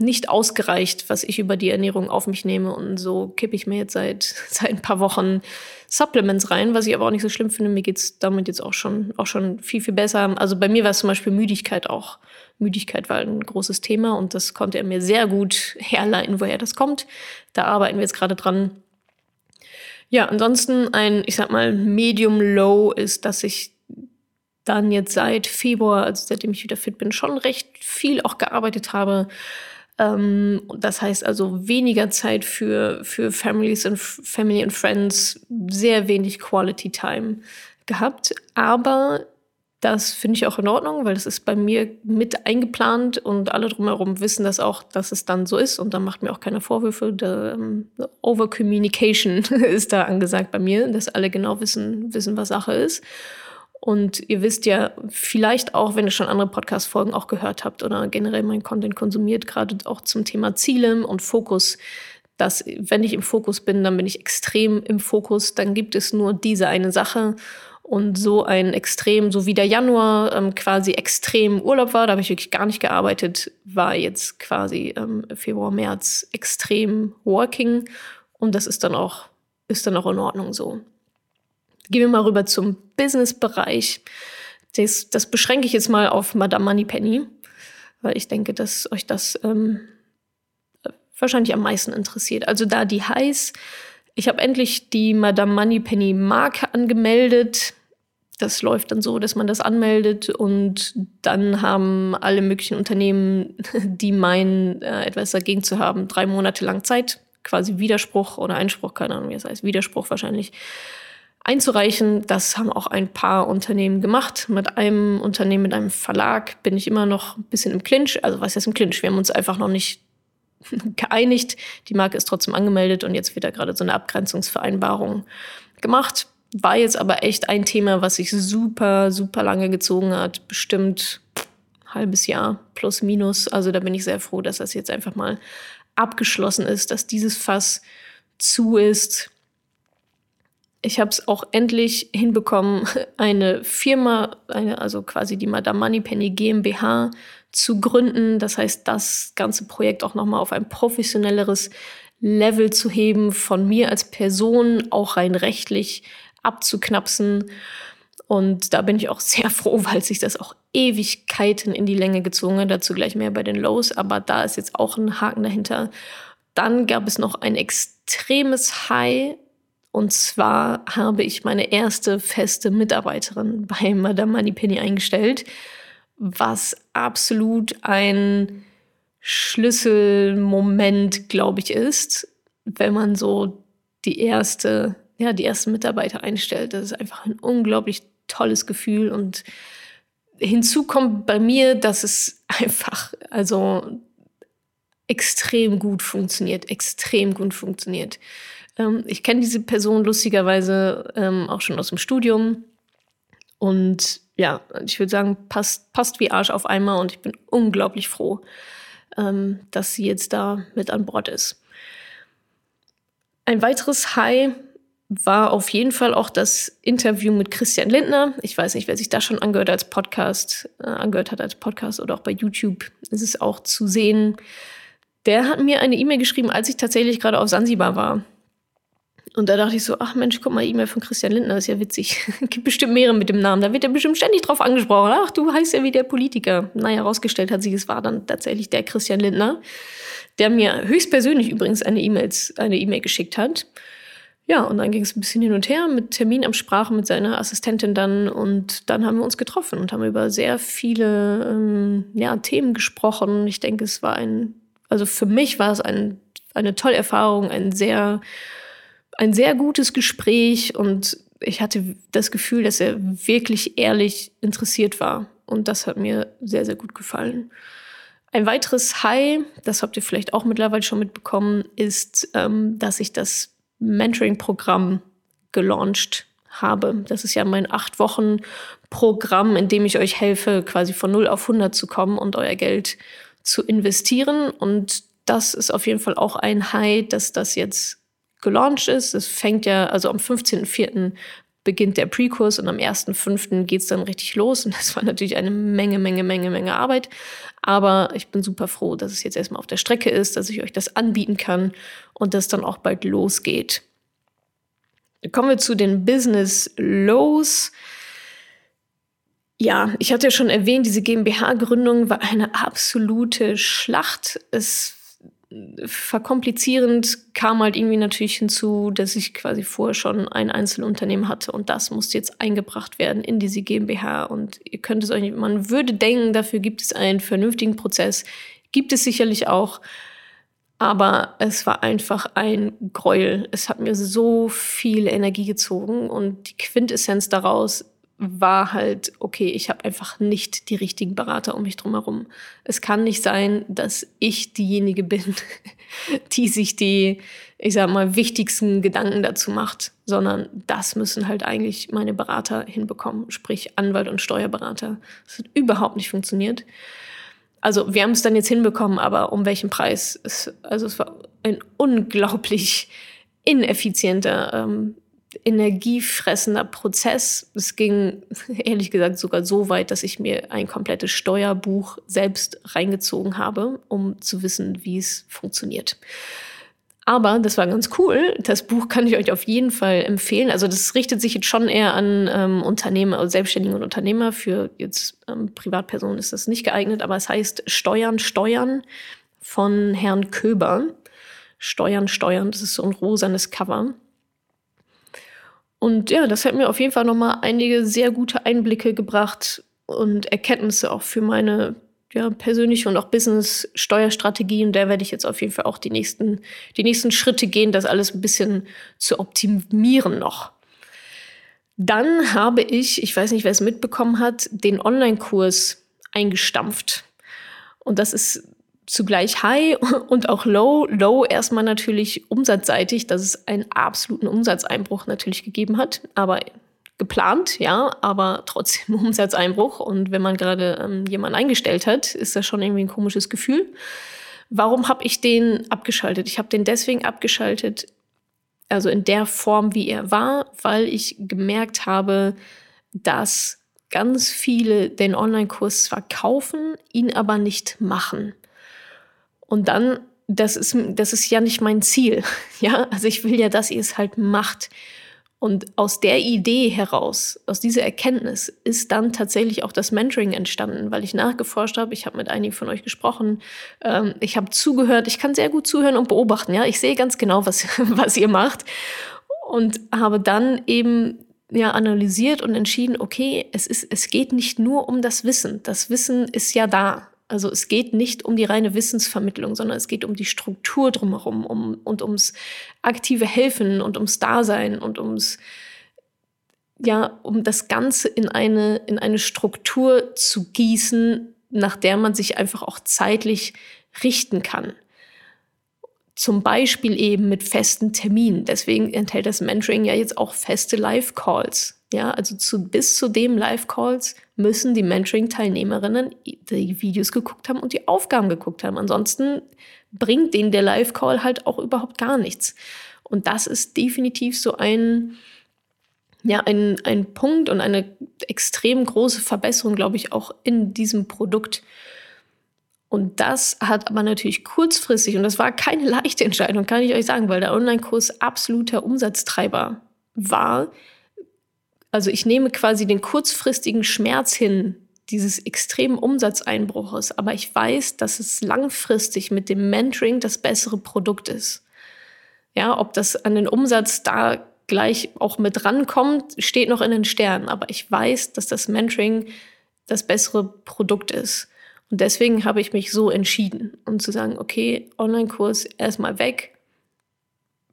nicht ausgereicht, was ich über die Ernährung auf mich nehme. Und so kippe ich mir jetzt seit, seit ein paar Wochen Supplements rein, was ich aber auch nicht so schlimm finde. Mir geht's damit jetzt auch schon, auch schon viel, viel besser. Also bei mir war es zum Beispiel Müdigkeit auch. Müdigkeit war ein großes Thema und das konnte er mir sehr gut herleiten, woher das kommt. Da arbeiten wir jetzt gerade dran. Ja, ansonsten ein, ich sag mal, Medium Low ist, dass ich dann jetzt seit Februar, also seitdem ich wieder fit bin, schon recht viel auch gearbeitet habe. Ähm, das heißt also weniger Zeit für, für Families und Family and Friends, sehr wenig Quality Time gehabt. Aber das finde ich auch in Ordnung, weil das ist bei mir mit eingeplant und alle drumherum wissen das auch, dass es dann so ist und dann macht mir auch keine Vorwürfe. Um, ähm, Overcommunication ist da angesagt bei mir, dass alle genau wissen, wissen, was Sache ist. Und ihr wisst ja vielleicht auch, wenn ihr schon andere Podcast-Folgen auch gehört habt oder generell meinen Content konsumiert, gerade auch zum Thema Ziele und Fokus, dass wenn ich im Fokus bin, dann bin ich extrem im Fokus, dann gibt es nur diese eine Sache. Und so ein extrem, so wie der Januar ähm, quasi extrem Urlaub war, da habe ich wirklich gar nicht gearbeitet, war jetzt quasi ähm, Februar, März extrem working. Und das ist dann auch, ist dann auch in Ordnung so. Gehen wir mal rüber zum Business-Bereich. Das, das beschränke ich jetzt mal auf Madame Moneypenny, weil ich denke, dass euch das ähm, wahrscheinlich am meisten interessiert. Also da die heiß, ich habe endlich die Madame Moneypenny Marke angemeldet. Das läuft dann so, dass man das anmeldet und dann haben alle möglichen Unternehmen, die meinen, äh, etwas dagegen zu haben, drei Monate lang Zeit, quasi Widerspruch oder Einspruch, keine Ahnung, wie das heißt, Widerspruch wahrscheinlich, einzureichen. Das haben auch ein paar Unternehmen gemacht. Mit einem Unternehmen, mit einem Verlag bin ich immer noch ein bisschen im Clinch. Also was heißt im Clinch? Wir haben uns einfach noch nicht geeinigt. Die Marke ist trotzdem angemeldet und jetzt wird da gerade so eine Abgrenzungsvereinbarung gemacht. War jetzt aber echt ein Thema, was sich super, super lange gezogen hat. Bestimmt ein halbes Jahr plus minus. Also da bin ich sehr froh, dass das jetzt einfach mal abgeschlossen ist, dass dieses Fass zu ist. Ich habe es auch endlich hinbekommen, eine Firma, eine, also quasi die Madame Moneypenny GmbH zu gründen. Das heißt, das ganze Projekt auch nochmal auf ein professionelleres Level zu heben, von mir als Person auch rein rechtlich abzuknapsen. Und da bin ich auch sehr froh, weil sich das auch Ewigkeiten in die Länge gezogen hat. Dazu gleich mehr bei den Lows, aber da ist jetzt auch ein Haken dahinter. Dann gab es noch ein extremes High. Und zwar habe ich meine erste feste Mitarbeiterin bei Madame Moneypenny eingestellt, was absolut ein Schlüsselmoment, glaube ich, ist, wenn man so die erste ja, die ersten Mitarbeiter einstellt. Das ist einfach ein unglaublich tolles Gefühl. Und hinzu kommt bei mir, dass es einfach, also extrem gut funktioniert, extrem gut funktioniert. Ähm, ich kenne diese Person lustigerweise ähm, auch schon aus dem Studium. Und ja, ich würde sagen, passt, passt wie Arsch auf einmal und ich bin unglaublich froh, ähm, dass sie jetzt da mit an Bord ist. Ein weiteres High war auf jeden Fall auch das Interview mit Christian Lindner. Ich weiß nicht, wer sich da schon angehört als Podcast, äh, angehört hat als Podcast oder auch bei YouTube, ist es auch zu sehen. Der hat mir eine E-Mail geschrieben, als ich tatsächlich gerade auf Sansibar war. Und da dachte ich so, ach Mensch, guck mal, E-Mail von Christian Lindner, ist ja witzig. Gibt bestimmt mehrere mit dem Namen. Da wird er bestimmt ständig drauf angesprochen. Ach, du heißt ja wie der Politiker. Naja, herausgestellt hat sich, es war dann tatsächlich der Christian Lindner, der mir höchstpersönlich übrigens eine E-Mail eine E-Mail geschickt hat. Ja, und dann ging es ein bisschen hin und her mit Termin am Sprache mit seiner Assistentin dann. Und dann haben wir uns getroffen und haben über sehr viele ähm, ja, Themen gesprochen. Ich denke, es war ein, also für mich war es ein, eine tolle Erfahrung, ein sehr, ein sehr gutes Gespräch und ich hatte das Gefühl, dass er wirklich ehrlich interessiert war. Und das hat mir sehr, sehr gut gefallen. Ein weiteres High, das habt ihr vielleicht auch mittlerweile schon mitbekommen, ist, ähm, dass ich das Mentoring-Programm gelauncht habe. Das ist ja mein acht Wochen Programm, in dem ich euch helfe, quasi von 0 auf 100 zu kommen und euer Geld zu investieren. Und das ist auf jeden Fall auch ein High, dass das jetzt gelauncht ist. Es fängt ja, also am 15.04. beginnt der Pre-Kurs und am 1.05. geht es dann richtig los. Und das war natürlich eine Menge, Menge, Menge, Menge Arbeit. Aber ich bin super froh, dass es jetzt erstmal auf der Strecke ist, dass ich euch das anbieten kann und das dann auch bald losgeht. Kommen wir zu den Business Lows. Ja, ich hatte ja schon erwähnt, diese GmbH-Gründung war eine absolute Schlacht. Es verkomplizierend kam halt irgendwie natürlich hinzu, dass ich quasi vorher schon ein Einzelunternehmen hatte und das musste jetzt eingebracht werden in diese GmbH. Und ihr könnt es euch, man würde denken, dafür gibt es einen vernünftigen Prozess, gibt es sicherlich auch, aber es war einfach ein Gräuel. Es hat mir so viel Energie gezogen und die Quintessenz daraus war halt, okay, ich habe einfach nicht die richtigen Berater um mich drumherum. Es kann nicht sein, dass ich diejenige bin, die sich die, ich sag mal, wichtigsten Gedanken dazu macht, sondern das müssen halt eigentlich meine Berater hinbekommen, sprich Anwalt und Steuerberater. Das hat überhaupt nicht funktioniert. Also wir haben es dann jetzt hinbekommen, aber um welchen Preis? Es, also es war ein unglaublich ineffizienter ähm, energiefressender Prozess. Es ging ehrlich gesagt sogar so weit, dass ich mir ein komplettes Steuerbuch selbst reingezogen habe, um zu wissen, wie es funktioniert. Aber das war ganz cool. Das Buch kann ich euch auf jeden Fall empfehlen. Also das richtet sich jetzt schon eher an ähm, Unternehmer, also Selbstständige und Unternehmer. Für jetzt ähm, Privatpersonen ist das nicht geeignet, aber es heißt Steuern, Steuern von Herrn Köber. Steuern, Steuern, das ist so ein rosanes Cover. Und ja, das hat mir auf jeden Fall nochmal einige sehr gute Einblicke gebracht und Erkenntnisse auch für meine ja, persönliche und auch Business-Steuerstrategie. Und da werde ich jetzt auf jeden Fall auch die nächsten, die nächsten Schritte gehen, das alles ein bisschen zu optimieren noch. Dann habe ich, ich weiß nicht, wer es mitbekommen hat, den Online-Kurs eingestampft. Und das ist zugleich High und auch Low. Low erstmal natürlich umsatzseitig, dass es einen absoluten Umsatzeinbruch natürlich gegeben hat, aber geplant, ja, aber trotzdem Umsatzeinbruch. Und wenn man gerade ähm, jemanden eingestellt hat, ist das schon irgendwie ein komisches Gefühl. Warum habe ich den abgeschaltet? Ich habe den deswegen abgeschaltet, also in der Form, wie er war, weil ich gemerkt habe, dass ganz viele den Online-Kurs zwar kaufen, ihn aber nicht machen. Und dann, das ist, das ist ja nicht mein Ziel. Ja, also ich will ja, dass ihr es halt macht. Und aus der Idee heraus, aus dieser Erkenntnis, ist dann tatsächlich auch das Mentoring entstanden, weil ich nachgeforscht habe. Ich habe mit einigen von euch gesprochen. Ähm, ich habe zugehört. Ich kann sehr gut zuhören und beobachten. Ja, ich sehe ganz genau, was, was ihr macht. Und habe dann eben ja, analysiert und entschieden, okay, es, ist, es geht nicht nur um das Wissen. Das Wissen ist ja da. Also es geht nicht um die reine Wissensvermittlung, sondern es geht um die Struktur drumherum um, und ums aktive Helfen und ums Dasein und ums ja, um das Ganze in eine, in eine Struktur zu gießen, nach der man sich einfach auch zeitlich richten kann. Zum Beispiel eben mit festen Terminen. Deswegen enthält das Mentoring ja jetzt auch feste Live-Calls. Ja, also zu, bis zu dem Live-Calls müssen die Mentoring-Teilnehmerinnen die Videos geguckt haben und die Aufgaben geguckt haben. Ansonsten bringt denen der Live-Call halt auch überhaupt gar nichts. Und das ist definitiv so ein, ja, ein, ein Punkt und eine extrem große Verbesserung, glaube ich, auch in diesem Produkt. Und das hat aber natürlich kurzfristig, und das war keine leichte Entscheidung, kann ich euch sagen, weil der Online-Kurs absoluter Umsatztreiber war. Also ich nehme quasi den kurzfristigen Schmerz hin, dieses extremen Umsatzeinbruches, aber ich weiß, dass es langfristig mit dem Mentoring das bessere Produkt ist. Ja, ob das an den Umsatz da gleich auch mit rankommt, steht noch in den Sternen, aber ich weiß, dass das Mentoring das bessere Produkt ist. Und deswegen habe ich mich so entschieden, um zu sagen, okay, Online-Kurs erstmal weg.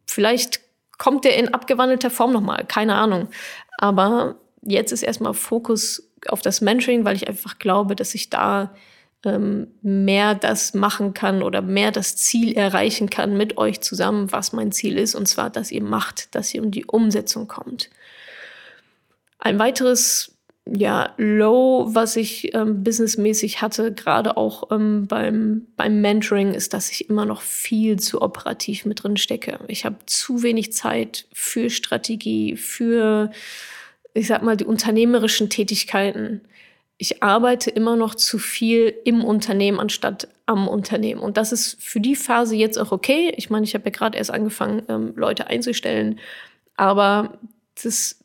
Vielleicht kommt der in abgewandelter Form nochmal, keine Ahnung. Aber jetzt ist erstmal Fokus auf das Mentoring, weil ich einfach glaube, dass ich da ähm, mehr das machen kann oder mehr das Ziel erreichen kann mit euch zusammen, was mein Ziel ist, und zwar, dass ihr macht, dass ihr um die Umsetzung kommt. Ein weiteres ja, Low, was ich ähm, businessmäßig hatte, gerade auch ähm, beim, beim Mentoring, ist, dass ich immer noch viel zu operativ mit drin stecke. Ich habe zu wenig Zeit für Strategie, für ich sag mal, die unternehmerischen Tätigkeiten. Ich arbeite immer noch zu viel im Unternehmen anstatt am Unternehmen. Und das ist für die Phase jetzt auch okay. Ich meine, ich habe ja gerade erst angefangen, ähm, Leute einzustellen. Aber das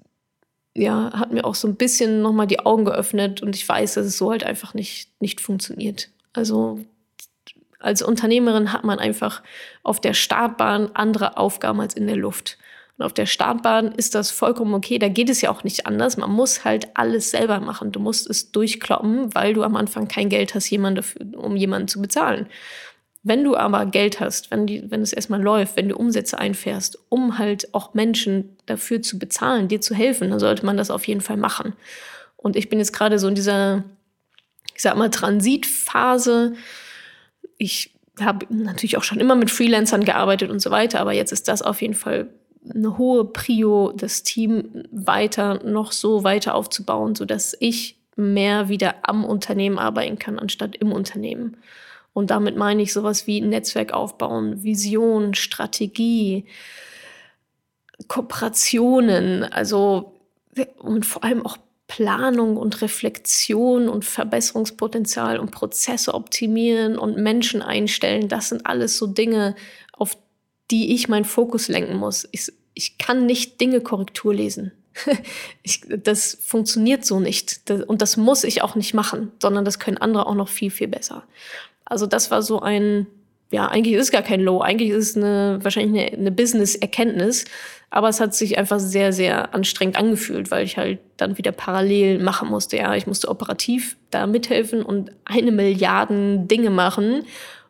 ja, hat mir auch so ein bisschen nochmal die Augen geöffnet und ich weiß, dass es so halt einfach nicht, nicht funktioniert. Also als Unternehmerin hat man einfach auf der Startbahn andere Aufgaben als in der Luft. Und auf der Startbahn ist das vollkommen okay. Da geht es ja auch nicht anders. Man muss halt alles selber machen. Du musst es durchkloppen, weil du am Anfang kein Geld hast, jemand dafür, um jemanden zu bezahlen. Wenn du aber Geld hast, wenn, die, wenn es erstmal läuft, wenn du Umsätze einfährst, um halt auch Menschen dafür zu bezahlen, dir zu helfen, dann sollte man das auf jeden Fall machen. Und ich bin jetzt gerade so in dieser, ich sag mal, Transitphase. Ich habe natürlich auch schon immer mit Freelancern gearbeitet und so weiter, aber jetzt ist das auf jeden Fall eine hohe Prio, das Team weiter noch so weiter aufzubauen, sodass ich mehr wieder am Unternehmen arbeiten kann, anstatt im Unternehmen. Und damit meine ich sowas wie Netzwerk aufbauen, Vision, Strategie, Kooperationen, also und vor allem auch Planung und Reflexion und Verbesserungspotenzial und Prozesse optimieren und Menschen einstellen. Das sind alles so Dinge, auf die ich meinen Fokus lenken muss. Ich, ich kann nicht Dinge Korrektur lesen. ich, das funktioniert so nicht. und das muss ich auch nicht machen, sondern das können andere auch noch viel, viel besser. Also das war so ein, ja, eigentlich ist es gar kein Low, eigentlich ist es eine, wahrscheinlich eine, eine Business-Erkenntnis, aber es hat sich einfach sehr, sehr anstrengend angefühlt, weil ich halt dann wieder parallel machen musste. Ja, ich musste operativ da mithelfen und eine Milliarden Dinge machen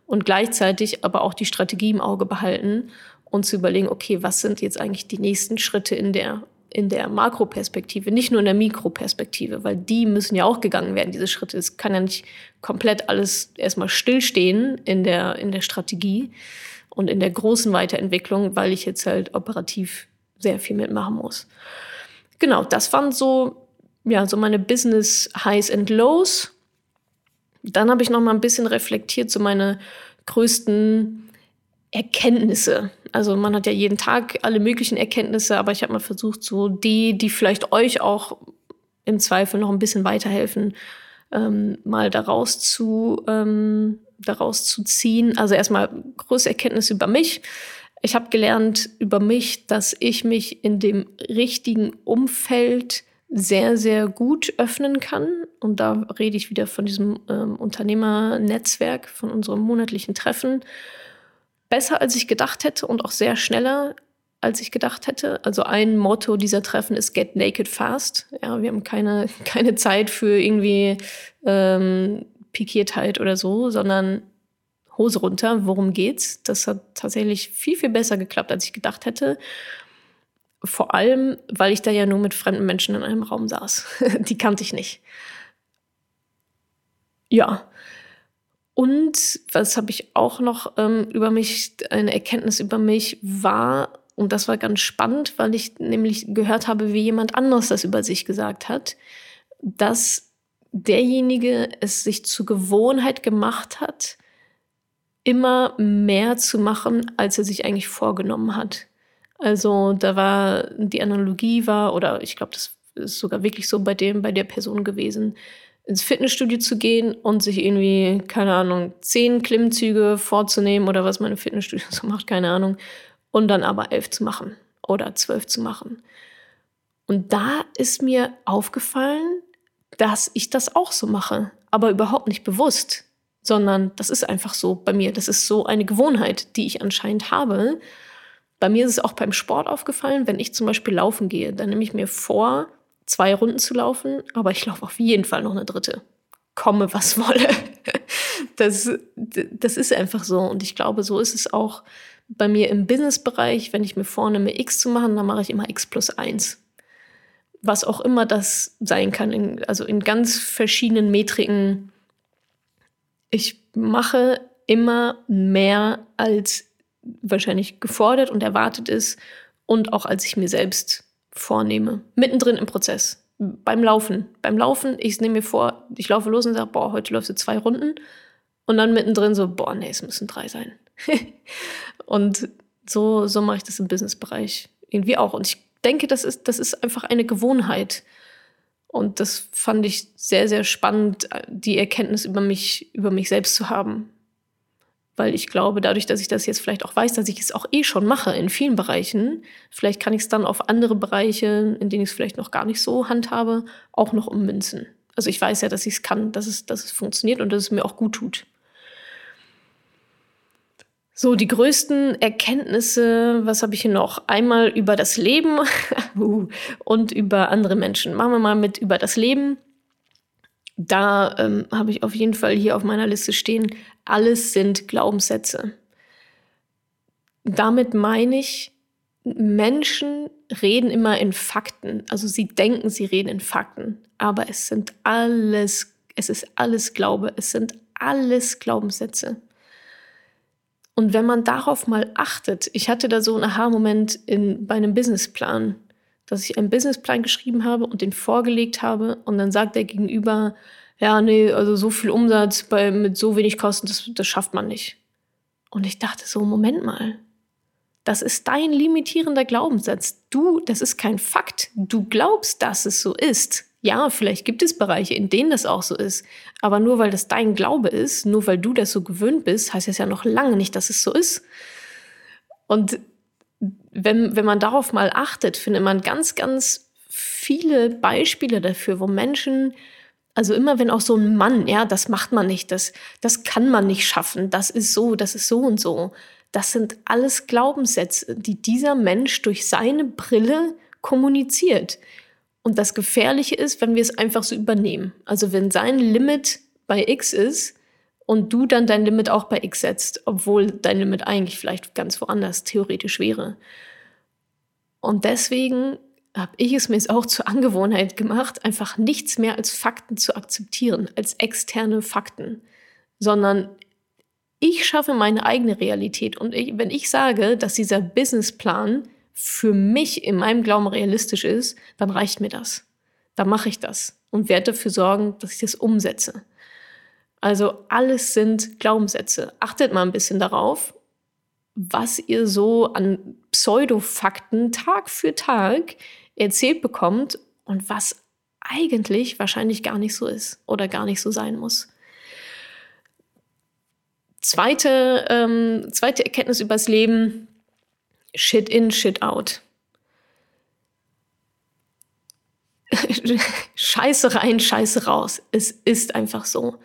und gleichzeitig aber auch die Strategie im Auge behalten und zu überlegen, okay, was sind jetzt eigentlich die nächsten Schritte in der in der Makroperspektive, nicht nur in der Mikroperspektive, weil die müssen ja auch gegangen werden, diese Schritte. Es kann ja nicht komplett alles erstmal stillstehen in der, in der Strategie und in der großen Weiterentwicklung, weil ich jetzt halt operativ sehr viel mitmachen muss. Genau, das waren so, ja, so meine Business Highs and Lows. Dann habe ich noch mal ein bisschen reflektiert, so meine größten Erkenntnisse. Also man hat ja jeden Tag alle möglichen Erkenntnisse, aber ich habe mal versucht, so die, die vielleicht euch auch im Zweifel noch ein bisschen weiterhelfen, ähm, mal daraus zu, ähm, daraus zu ziehen. Also erstmal große Erkenntnisse über mich. Ich habe gelernt über mich, dass ich mich in dem richtigen Umfeld sehr, sehr gut öffnen kann. Und da rede ich wieder von diesem ähm, Unternehmernetzwerk, von unserem monatlichen Treffen. Besser, als ich gedacht hätte und auch sehr schneller, als ich gedacht hätte. Also ein Motto dieser Treffen ist Get Naked Fast. Ja, wir haben keine, keine Zeit für irgendwie ähm, Pikiertheit oder so, sondern Hose runter, worum geht's? Das hat tatsächlich viel, viel besser geklappt, als ich gedacht hätte. Vor allem, weil ich da ja nur mit fremden Menschen in einem Raum saß. Die kannte ich nicht. Ja. Und was habe ich auch noch ähm, über mich, eine Erkenntnis über mich war, und das war ganz spannend, weil ich nämlich gehört habe, wie jemand anderes das über sich gesagt hat, dass derjenige es sich zur Gewohnheit gemacht hat, immer mehr zu machen, als er sich eigentlich vorgenommen hat. Also da war die Analogie war, oder ich glaube, das ist sogar wirklich so bei dem, bei der Person gewesen, ins Fitnessstudio zu gehen und sich irgendwie, keine Ahnung, zehn Klimmzüge vorzunehmen oder was meine Fitnessstudio so macht, keine Ahnung, und dann aber elf zu machen oder zwölf zu machen. Und da ist mir aufgefallen, dass ich das auch so mache, aber überhaupt nicht bewusst, sondern das ist einfach so bei mir. Das ist so eine Gewohnheit, die ich anscheinend habe. Bei mir ist es auch beim Sport aufgefallen, wenn ich zum Beispiel laufen gehe, dann nehme ich mir vor, zwei Runden zu laufen, aber ich laufe auf jeden Fall noch eine dritte. Komme, was wolle. Das, das ist einfach so. Und ich glaube, so ist es auch bei mir im Business-Bereich. Wenn ich mir vornehme, X zu machen, dann mache ich immer X plus 1. Was auch immer das sein kann, in, also in ganz verschiedenen Metriken. Ich mache immer mehr, als wahrscheinlich gefordert und erwartet ist und auch als ich mir selbst vornehme. Mittendrin im Prozess. Beim Laufen. Beim Laufen, ich nehme mir vor, ich laufe los und sage, boah, heute läufst du zwei Runden. Und dann mittendrin so, boah, nee, es müssen drei sein. und so, so mache ich das im Businessbereich irgendwie auch. Und ich denke, das ist, das ist einfach eine Gewohnheit. Und das fand ich sehr, sehr spannend, die Erkenntnis über mich, über mich selbst zu haben weil ich glaube, dadurch, dass ich das jetzt vielleicht auch weiß, dass ich es auch eh schon mache in vielen Bereichen, vielleicht kann ich es dann auf andere Bereiche, in denen ich es vielleicht noch gar nicht so handhabe, auch noch ummünzen. Also ich weiß ja, dass ich es kann, dass es, dass es funktioniert und dass es mir auch gut tut. So, die größten Erkenntnisse, was habe ich hier noch? Einmal über das Leben uh, und über andere Menschen. Machen wir mal mit über das Leben. Da ähm, habe ich auf jeden Fall hier auf meiner Liste stehen, alles sind Glaubenssätze. Damit meine ich, Menschen reden immer in Fakten. Also sie denken, sie reden in Fakten. Aber es sind alles, es ist alles Glaube. Es sind alles Glaubenssätze. Und wenn man darauf mal achtet, ich hatte da so einen Aha-Moment bei einem Businessplan, dass ich einen Businessplan geschrieben habe und den vorgelegt habe und dann sagt der Gegenüber, ja, nee, also so viel Umsatz bei, mit so wenig Kosten, das, das schafft man nicht. Und ich dachte so, Moment mal, das ist dein limitierender Glaubenssatz. Du, das ist kein Fakt. Du glaubst, dass es so ist. Ja, vielleicht gibt es Bereiche, in denen das auch so ist. Aber nur weil das dein Glaube ist, nur weil du das so gewöhnt bist, heißt das ja noch lange nicht, dass es so ist. Und wenn, wenn man darauf mal achtet, findet man ganz, ganz viele Beispiele dafür, wo Menschen also immer wenn auch so ein Mann, ja, das macht man nicht, das, das kann man nicht schaffen, das ist so, das ist so und so. Das sind alles Glaubenssätze, die dieser Mensch durch seine Brille kommuniziert. Und das Gefährliche ist, wenn wir es einfach so übernehmen. Also wenn sein Limit bei X ist und du dann dein Limit auch bei X setzt, obwohl dein Limit eigentlich vielleicht ganz woanders theoretisch wäre. Und deswegen habe ich es mir jetzt auch zur Angewohnheit gemacht, einfach nichts mehr als Fakten zu akzeptieren, als externe Fakten, sondern ich schaffe meine eigene Realität. Und ich, wenn ich sage, dass dieser Businessplan für mich in meinem Glauben realistisch ist, dann reicht mir das. Dann mache ich das und werde dafür sorgen, dass ich das umsetze. Also alles sind Glaubenssätze. Achtet mal ein bisschen darauf, was ihr so an Pseudofakten Tag für Tag erzählt bekommt und was eigentlich wahrscheinlich gar nicht so ist oder gar nicht so sein muss. Zweite, ähm, zweite Erkenntnis übers Leben, Shit in, Shit out. Scheiße rein, Scheiße raus. Es ist einfach so.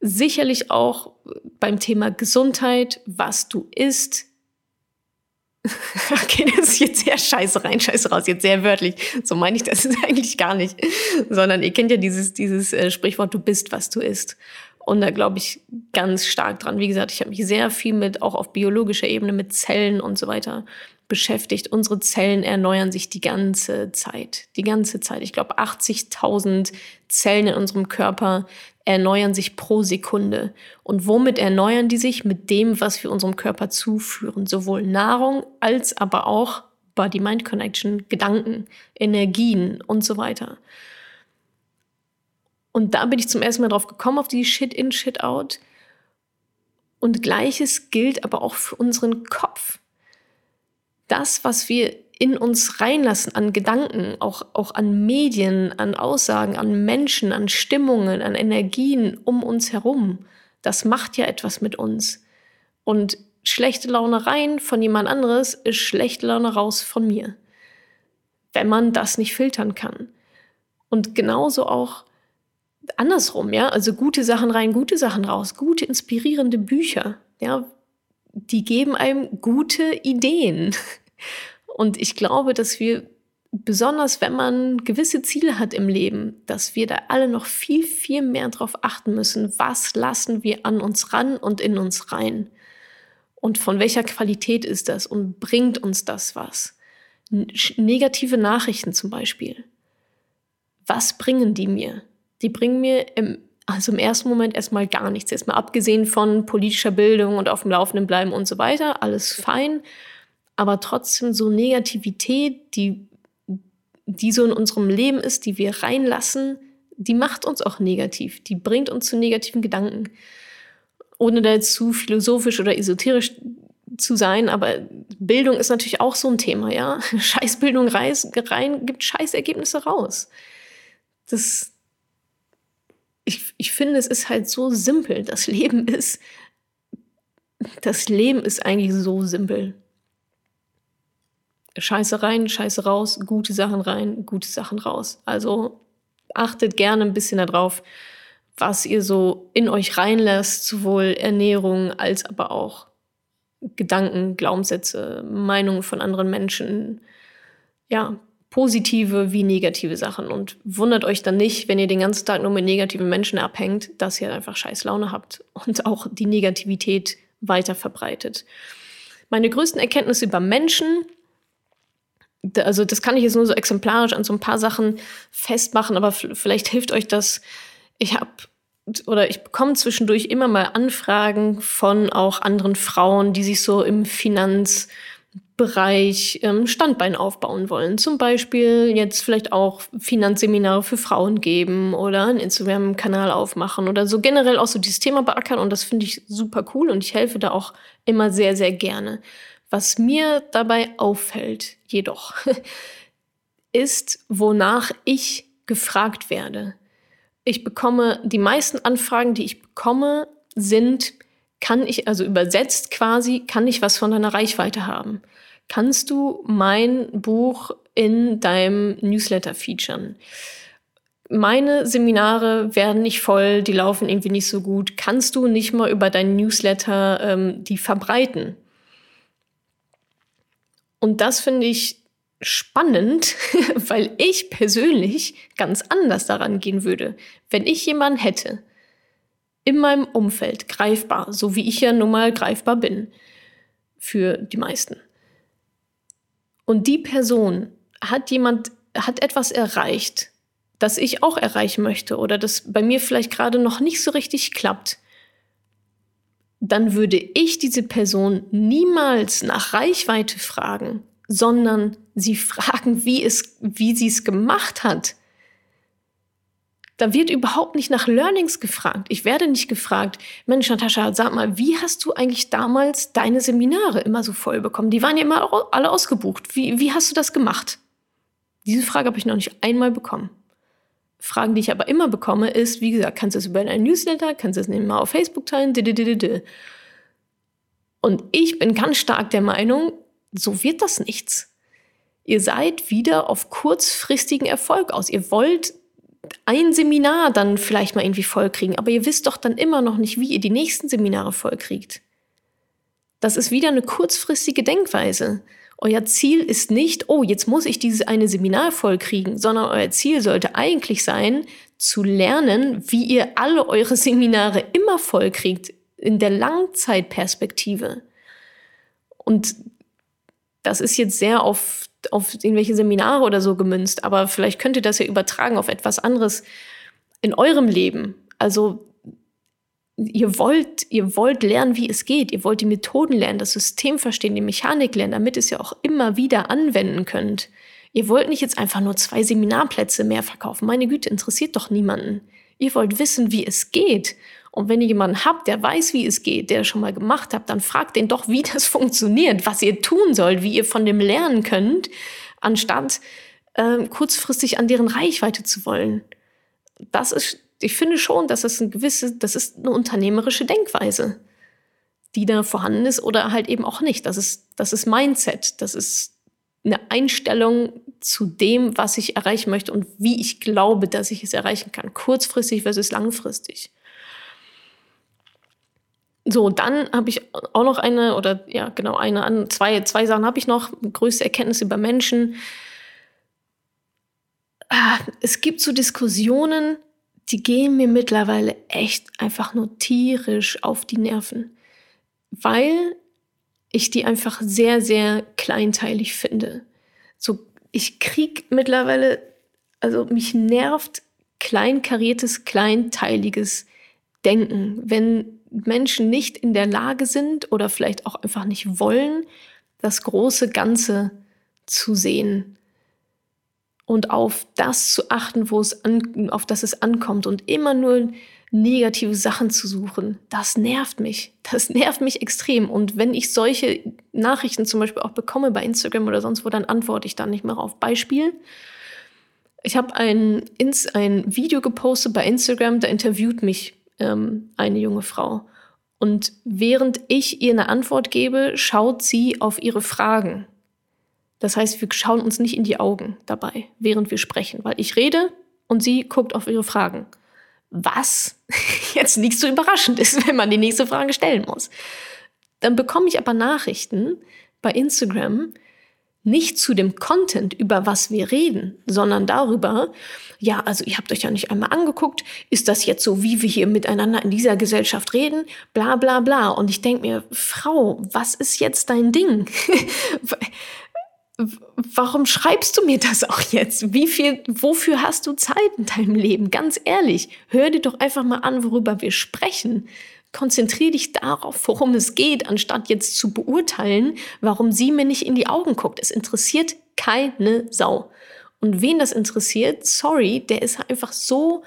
Sicherlich auch beim Thema Gesundheit, was du isst, Okay, das ist jetzt sehr scheiße rein, scheiße raus, jetzt sehr wörtlich. So meine ich das eigentlich gar nicht. Sondern ihr kennt ja dieses, dieses äh, Sprichwort, du bist, was du isst. Und da glaube ich ganz stark dran. Wie gesagt, ich habe mich sehr viel mit, auch auf biologischer Ebene, mit Zellen und so weiter beschäftigt. Unsere Zellen erneuern sich die ganze Zeit. Die ganze Zeit. Ich glaube, 80.000 Zellen in unserem Körper erneuern sich pro Sekunde. Und womit erneuern die sich? Mit dem, was wir unserem Körper zuführen. Sowohl Nahrung als aber auch Body-Mind-Connection, Gedanken, Energien und so weiter. Und da bin ich zum ersten Mal drauf gekommen, auf die Shit-in, Shit-out. Und gleiches gilt aber auch für unseren Kopf. das, was wir in uns reinlassen an Gedanken, auch, auch an Medien, an Aussagen, an Menschen, an Stimmungen, an Energien um uns herum, das macht ja etwas mit uns. Und schlechte Laune rein von jemand anderes ist schlechte Laune raus von mir. Wenn man das nicht filtern kann. Und genauso auch andersrum, ja, also gute Sachen rein, gute Sachen raus, gute inspirierende Bücher, ja, die geben einem gute Ideen. Und ich glaube, dass wir, besonders wenn man gewisse Ziele hat im Leben, dass wir da alle noch viel, viel mehr darauf achten müssen, was lassen wir an uns ran und in uns rein. Und von welcher Qualität ist das und bringt uns das was? Negative Nachrichten zum Beispiel. Was bringen die mir? Die bringen mir im, also im ersten Moment erstmal gar nichts. Erstmal abgesehen von politischer Bildung und auf dem Laufenden bleiben und so weiter. Alles fein aber trotzdem so Negativität, die, die so in unserem Leben ist, die wir reinlassen, die macht uns auch negativ. Die bringt uns zu negativen Gedanken. Ohne da jetzt zu philosophisch oder esoterisch zu sein, aber Bildung ist natürlich auch so ein Thema, ja. Scheißbildung rein, gibt Scheißergebnisse raus. Das, ich, ich finde, es ist halt so simpel. Das Leben ist, das Leben ist eigentlich so simpel. Scheiße rein, Scheiße raus, gute Sachen rein, gute Sachen raus. Also achtet gerne ein bisschen darauf, was ihr so in euch reinlässt, sowohl Ernährung als aber auch Gedanken, Glaubenssätze, Meinungen von anderen Menschen, ja, positive wie negative Sachen. Und wundert euch dann nicht, wenn ihr den ganzen Tag nur mit negativen Menschen abhängt, dass ihr einfach scheiß Laune habt und auch die Negativität weiter verbreitet. Meine größten Erkenntnisse über Menschen also das kann ich jetzt nur so exemplarisch an so ein paar Sachen festmachen, aber vielleicht hilft euch das. Ich habe oder ich bekomme zwischendurch immer mal Anfragen von auch anderen Frauen, die sich so im Finanzbereich ähm, Standbein aufbauen wollen. Zum Beispiel jetzt vielleicht auch Finanzseminare für Frauen geben oder einen Instagram-Kanal aufmachen oder so generell auch so dieses Thema beackern und das finde ich super cool und ich helfe da auch immer sehr, sehr gerne. Was mir dabei auffällt, jedoch, ist, wonach ich gefragt werde. Ich bekomme, die meisten Anfragen, die ich bekomme, sind, kann ich, also übersetzt quasi, kann ich was von deiner Reichweite haben? Kannst du mein Buch in deinem Newsletter featuren? Meine Seminare werden nicht voll, die laufen irgendwie nicht so gut. Kannst du nicht mal über deinen Newsletter ähm, die verbreiten? Und das finde ich spannend, weil ich persönlich ganz anders daran gehen würde. Wenn ich jemanden hätte, in meinem Umfeld greifbar, so wie ich ja nun mal greifbar bin, für die meisten. Und die Person hat jemand, hat etwas erreicht, das ich auch erreichen möchte oder das bei mir vielleicht gerade noch nicht so richtig klappt, dann würde ich diese Person niemals nach Reichweite fragen, sondern sie fragen, wie, es, wie sie es gemacht hat. Da wird überhaupt nicht nach Learnings gefragt. Ich werde nicht gefragt, Mensch, Natascha, sag mal, wie hast du eigentlich damals deine Seminare immer so voll bekommen? Die waren ja immer alle ausgebucht. Wie, wie hast du das gemacht? Diese Frage habe ich noch nicht einmal bekommen. Fragen, die ich aber immer bekomme, ist, wie gesagt, kannst du es über einen Newsletter, kannst du es mal auf Facebook teilen, und ich bin ganz stark der Meinung, so wird das nichts. Ihr seid wieder auf kurzfristigen Erfolg aus. Ihr wollt ein Seminar dann vielleicht mal irgendwie vollkriegen, aber ihr wisst doch dann immer noch nicht, wie ihr die nächsten Seminare vollkriegt. Das ist wieder eine kurzfristige Denkweise. Euer Ziel ist nicht, oh, jetzt muss ich dieses eine Seminar vollkriegen, sondern euer Ziel sollte eigentlich sein, zu lernen, wie ihr alle eure Seminare immer vollkriegt, in der Langzeitperspektive. Und das ist jetzt sehr auf, auf irgendwelche Seminare oder so gemünzt, aber vielleicht könnt ihr das ja übertragen auf etwas anderes in eurem Leben. Also ihr wollt, ihr wollt lernen, wie es geht. Ihr wollt die Methoden lernen, das System verstehen, die Mechanik lernen, damit ihr es ja auch immer wieder anwenden könnt. Ihr wollt nicht jetzt einfach nur zwei Seminarplätze mehr verkaufen. Meine Güte, interessiert doch niemanden. Ihr wollt wissen, wie es geht. Und wenn ihr jemanden habt, der weiß, wie es geht, der schon mal gemacht hat, dann fragt den doch, wie das funktioniert, was ihr tun sollt, wie ihr von dem lernen könnt, anstatt äh, kurzfristig an deren Reichweite zu wollen. Das ist, ich finde schon, dass es ein gewisse, das ist eine unternehmerische Denkweise, die da vorhanden ist oder halt eben auch nicht. Das ist, das ist Mindset, das ist eine Einstellung zu dem, was ich erreichen möchte und wie ich glaube, dass ich es erreichen kann, kurzfristig versus langfristig. So, dann habe ich auch noch eine, oder ja, genau, eine, zwei, zwei Sachen habe ich noch. Größte Erkenntnisse über Menschen. Ah, es gibt so Diskussionen, die gehen mir mittlerweile echt einfach nur tierisch auf die Nerven, weil ich die einfach sehr, sehr kleinteilig finde. So, ich krieg mittlerweile, also mich nervt kleinkariertes, kleinteiliges Denken. Wenn Menschen nicht in der Lage sind oder vielleicht auch einfach nicht wollen, das große Ganze zu sehen und auf das zu achten, wo es an, auf das es ankommt und immer nur negative Sachen zu suchen, das nervt mich. Das nervt mich extrem. Und wenn ich solche Nachrichten zum Beispiel auch bekomme bei Instagram oder sonst wo, dann antworte ich da nicht mehr auf. Beispiel. Ich habe ein, ein Video gepostet bei Instagram, da interviewt mich ähm, eine junge Frau. Und während ich ihr eine Antwort gebe, schaut sie auf ihre Fragen. Das heißt, wir schauen uns nicht in die Augen dabei, während wir sprechen, weil ich rede und sie guckt auf ihre Fragen. Was jetzt nicht so überraschend ist, wenn man die nächste Frage stellen muss. Dann bekomme ich aber Nachrichten bei Instagram, nicht zu dem Content, über was wir reden, sondern darüber, ja, also ihr habt euch ja nicht einmal angeguckt, ist das jetzt so, wie wir hier miteinander in dieser Gesellschaft reden, bla bla bla. Und ich denke mir, Frau, was ist jetzt dein Ding? Warum schreibst du mir das auch jetzt? Wie viel, wofür hast du Zeit in deinem Leben? Ganz ehrlich, hör dir doch einfach mal an, worüber wir sprechen konzentriere dich darauf, worum es geht, anstatt jetzt zu beurteilen, warum sie mir nicht in die Augen guckt. Es interessiert keine Sau. Und wen das interessiert, sorry, der ist einfach so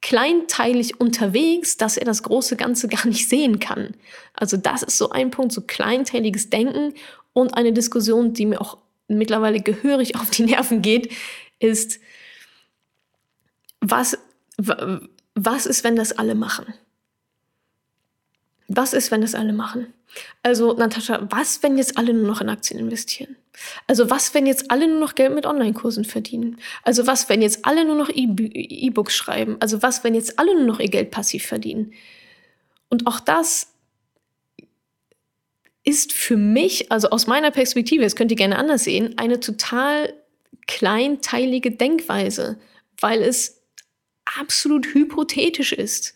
kleinteilig unterwegs, dass er das große Ganze gar nicht sehen kann. Also das ist so ein Punkt, so kleinteiliges Denken und eine Diskussion, die mir auch mittlerweile gehörig auf die Nerven geht, ist, was, was ist, wenn das alle machen? Was ist, wenn das alle machen? Also, Natascha, was, wenn jetzt alle nur noch in Aktien investieren? Also, was, wenn jetzt alle nur noch Geld mit Online-Kursen verdienen? Also, was, wenn jetzt alle nur noch E-Books schreiben? Also, was, wenn jetzt alle nur noch ihr Geld passiv verdienen? Und auch das ist für mich, also aus meiner Perspektive, das könnt ihr gerne anders sehen, eine total kleinteilige Denkweise, weil es absolut hypothetisch ist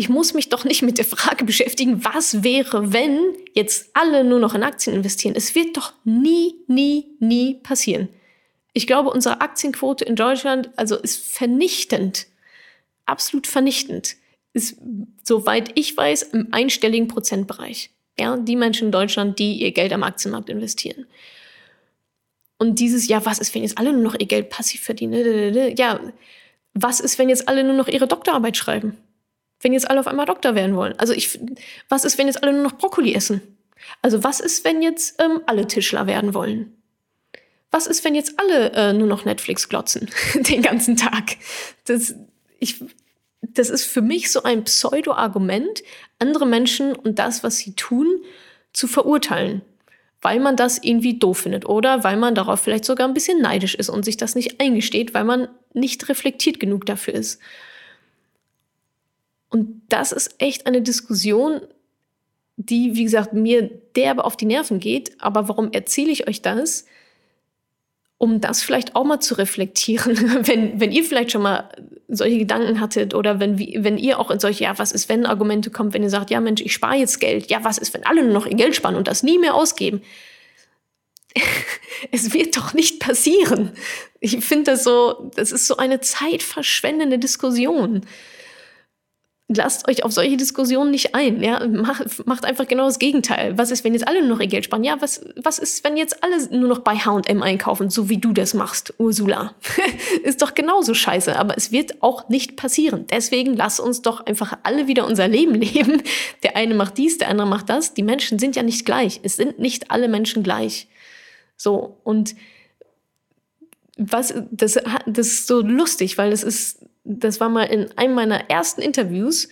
ich muss mich doch nicht mit der Frage beschäftigen, was wäre, wenn jetzt alle nur noch in Aktien investieren. Es wird doch nie, nie, nie passieren. Ich glaube, unsere Aktienquote in Deutschland also ist vernichtend, absolut vernichtend. Ist, soweit ich weiß, im einstelligen Prozentbereich. Ja, die Menschen in Deutschland, die ihr Geld am Aktienmarkt investieren. Und dieses, ja, was ist, wenn jetzt alle nur noch ihr Geld passiv verdienen? Ja, was ist, wenn jetzt alle nur noch ihre Doktorarbeit schreiben? Wenn jetzt alle auf einmal Doktor werden wollen? Also ich, was ist, wenn jetzt alle nur noch Brokkoli essen? Also was ist, wenn jetzt ähm, alle Tischler werden wollen? Was ist, wenn jetzt alle äh, nur noch Netflix glotzen den ganzen Tag? Das, ich, das ist für mich so ein Pseudo-Argument, andere Menschen und das, was sie tun, zu verurteilen, weil man das irgendwie doof findet oder weil man darauf vielleicht sogar ein bisschen neidisch ist und sich das nicht eingesteht, weil man nicht reflektiert genug dafür ist. Und das ist echt eine Diskussion, die, wie gesagt, mir derbe auf die Nerven geht. Aber warum erzähle ich euch das? Um das vielleicht auch mal zu reflektieren, wenn, wenn ihr vielleicht schon mal solche Gedanken hattet oder wenn, wenn ihr auch in solche, ja, was ist, wenn Argumente kommt, wenn ihr sagt, ja, Mensch, ich spare jetzt Geld. Ja, was ist, wenn alle nur noch ihr Geld sparen und das nie mehr ausgeben? es wird doch nicht passieren. Ich finde das so, das ist so eine zeitverschwendende Diskussion. Lasst euch auf solche Diskussionen nicht ein. Ja? Macht, macht einfach genau das Gegenteil. Was ist, wenn jetzt alle nur noch ihr Geld sparen? Ja, was, was ist, wenn jetzt alle nur noch bei H&M einkaufen, so wie du das machst, Ursula? ist doch genauso scheiße, aber es wird auch nicht passieren. Deswegen lass uns doch einfach alle wieder unser Leben leben. Der eine macht dies, der andere macht das. Die Menschen sind ja nicht gleich. Es sind nicht alle Menschen gleich. So, und was, das, das ist so lustig, weil das ist das war mal in einem meiner ersten Interviews,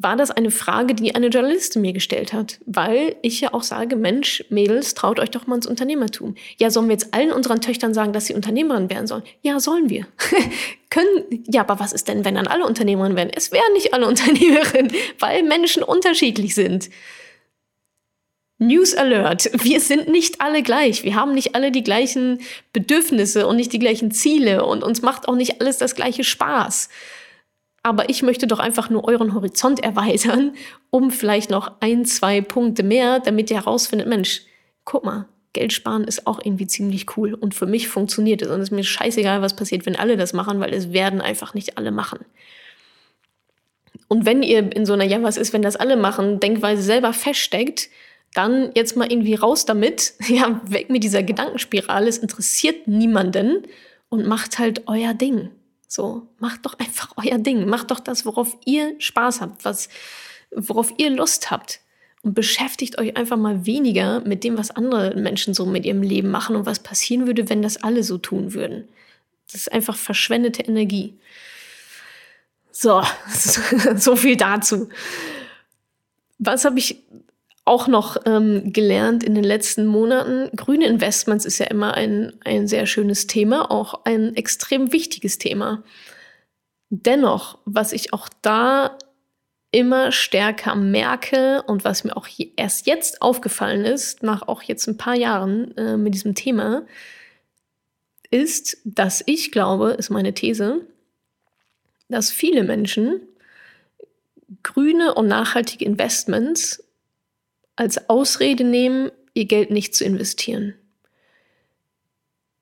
war das eine Frage, die eine Journalistin mir gestellt hat, weil ich ja auch sage, Mensch, Mädels, traut euch doch mal ins Unternehmertum. Ja, sollen wir jetzt allen unseren Töchtern sagen, dass sie Unternehmerin werden sollen? Ja, sollen wir. Können, ja, aber was ist denn, wenn dann alle Unternehmerin werden? Es wären nicht alle Unternehmerinnen, weil Menschen unterschiedlich sind. News Alert. Wir sind nicht alle gleich. Wir haben nicht alle die gleichen Bedürfnisse und nicht die gleichen Ziele und uns macht auch nicht alles das gleiche Spaß. Aber ich möchte doch einfach nur euren Horizont erweitern, um vielleicht noch ein, zwei Punkte mehr, damit ihr herausfindet, Mensch, guck mal, Geld sparen ist auch irgendwie ziemlich cool und für mich funktioniert es und es ist mir scheißegal, was passiert, wenn alle das machen, weil es werden einfach nicht alle machen. Und wenn ihr in so einer, ja, was ist, wenn das alle machen, Denkweise selber feststeckt, dann jetzt mal irgendwie raus damit, ja, weg mit dieser Gedankenspirale, es interessiert niemanden und macht halt euer Ding. So, macht doch einfach euer Ding, macht doch das, worauf ihr Spaß habt, was, worauf ihr Lust habt. Und beschäftigt euch einfach mal weniger mit dem, was andere Menschen so mit ihrem Leben machen und was passieren würde, wenn das alle so tun würden. Das ist einfach verschwendete Energie. So, so viel dazu. Was habe ich auch noch ähm, gelernt in den letzten Monaten. Grüne Investments ist ja immer ein, ein sehr schönes Thema, auch ein extrem wichtiges Thema. Dennoch, was ich auch da immer stärker merke und was mir auch erst jetzt aufgefallen ist, nach auch jetzt ein paar Jahren äh, mit diesem Thema, ist, dass ich glaube, ist meine These, dass viele Menschen grüne und nachhaltige Investments als Ausrede nehmen, ihr Geld nicht zu investieren.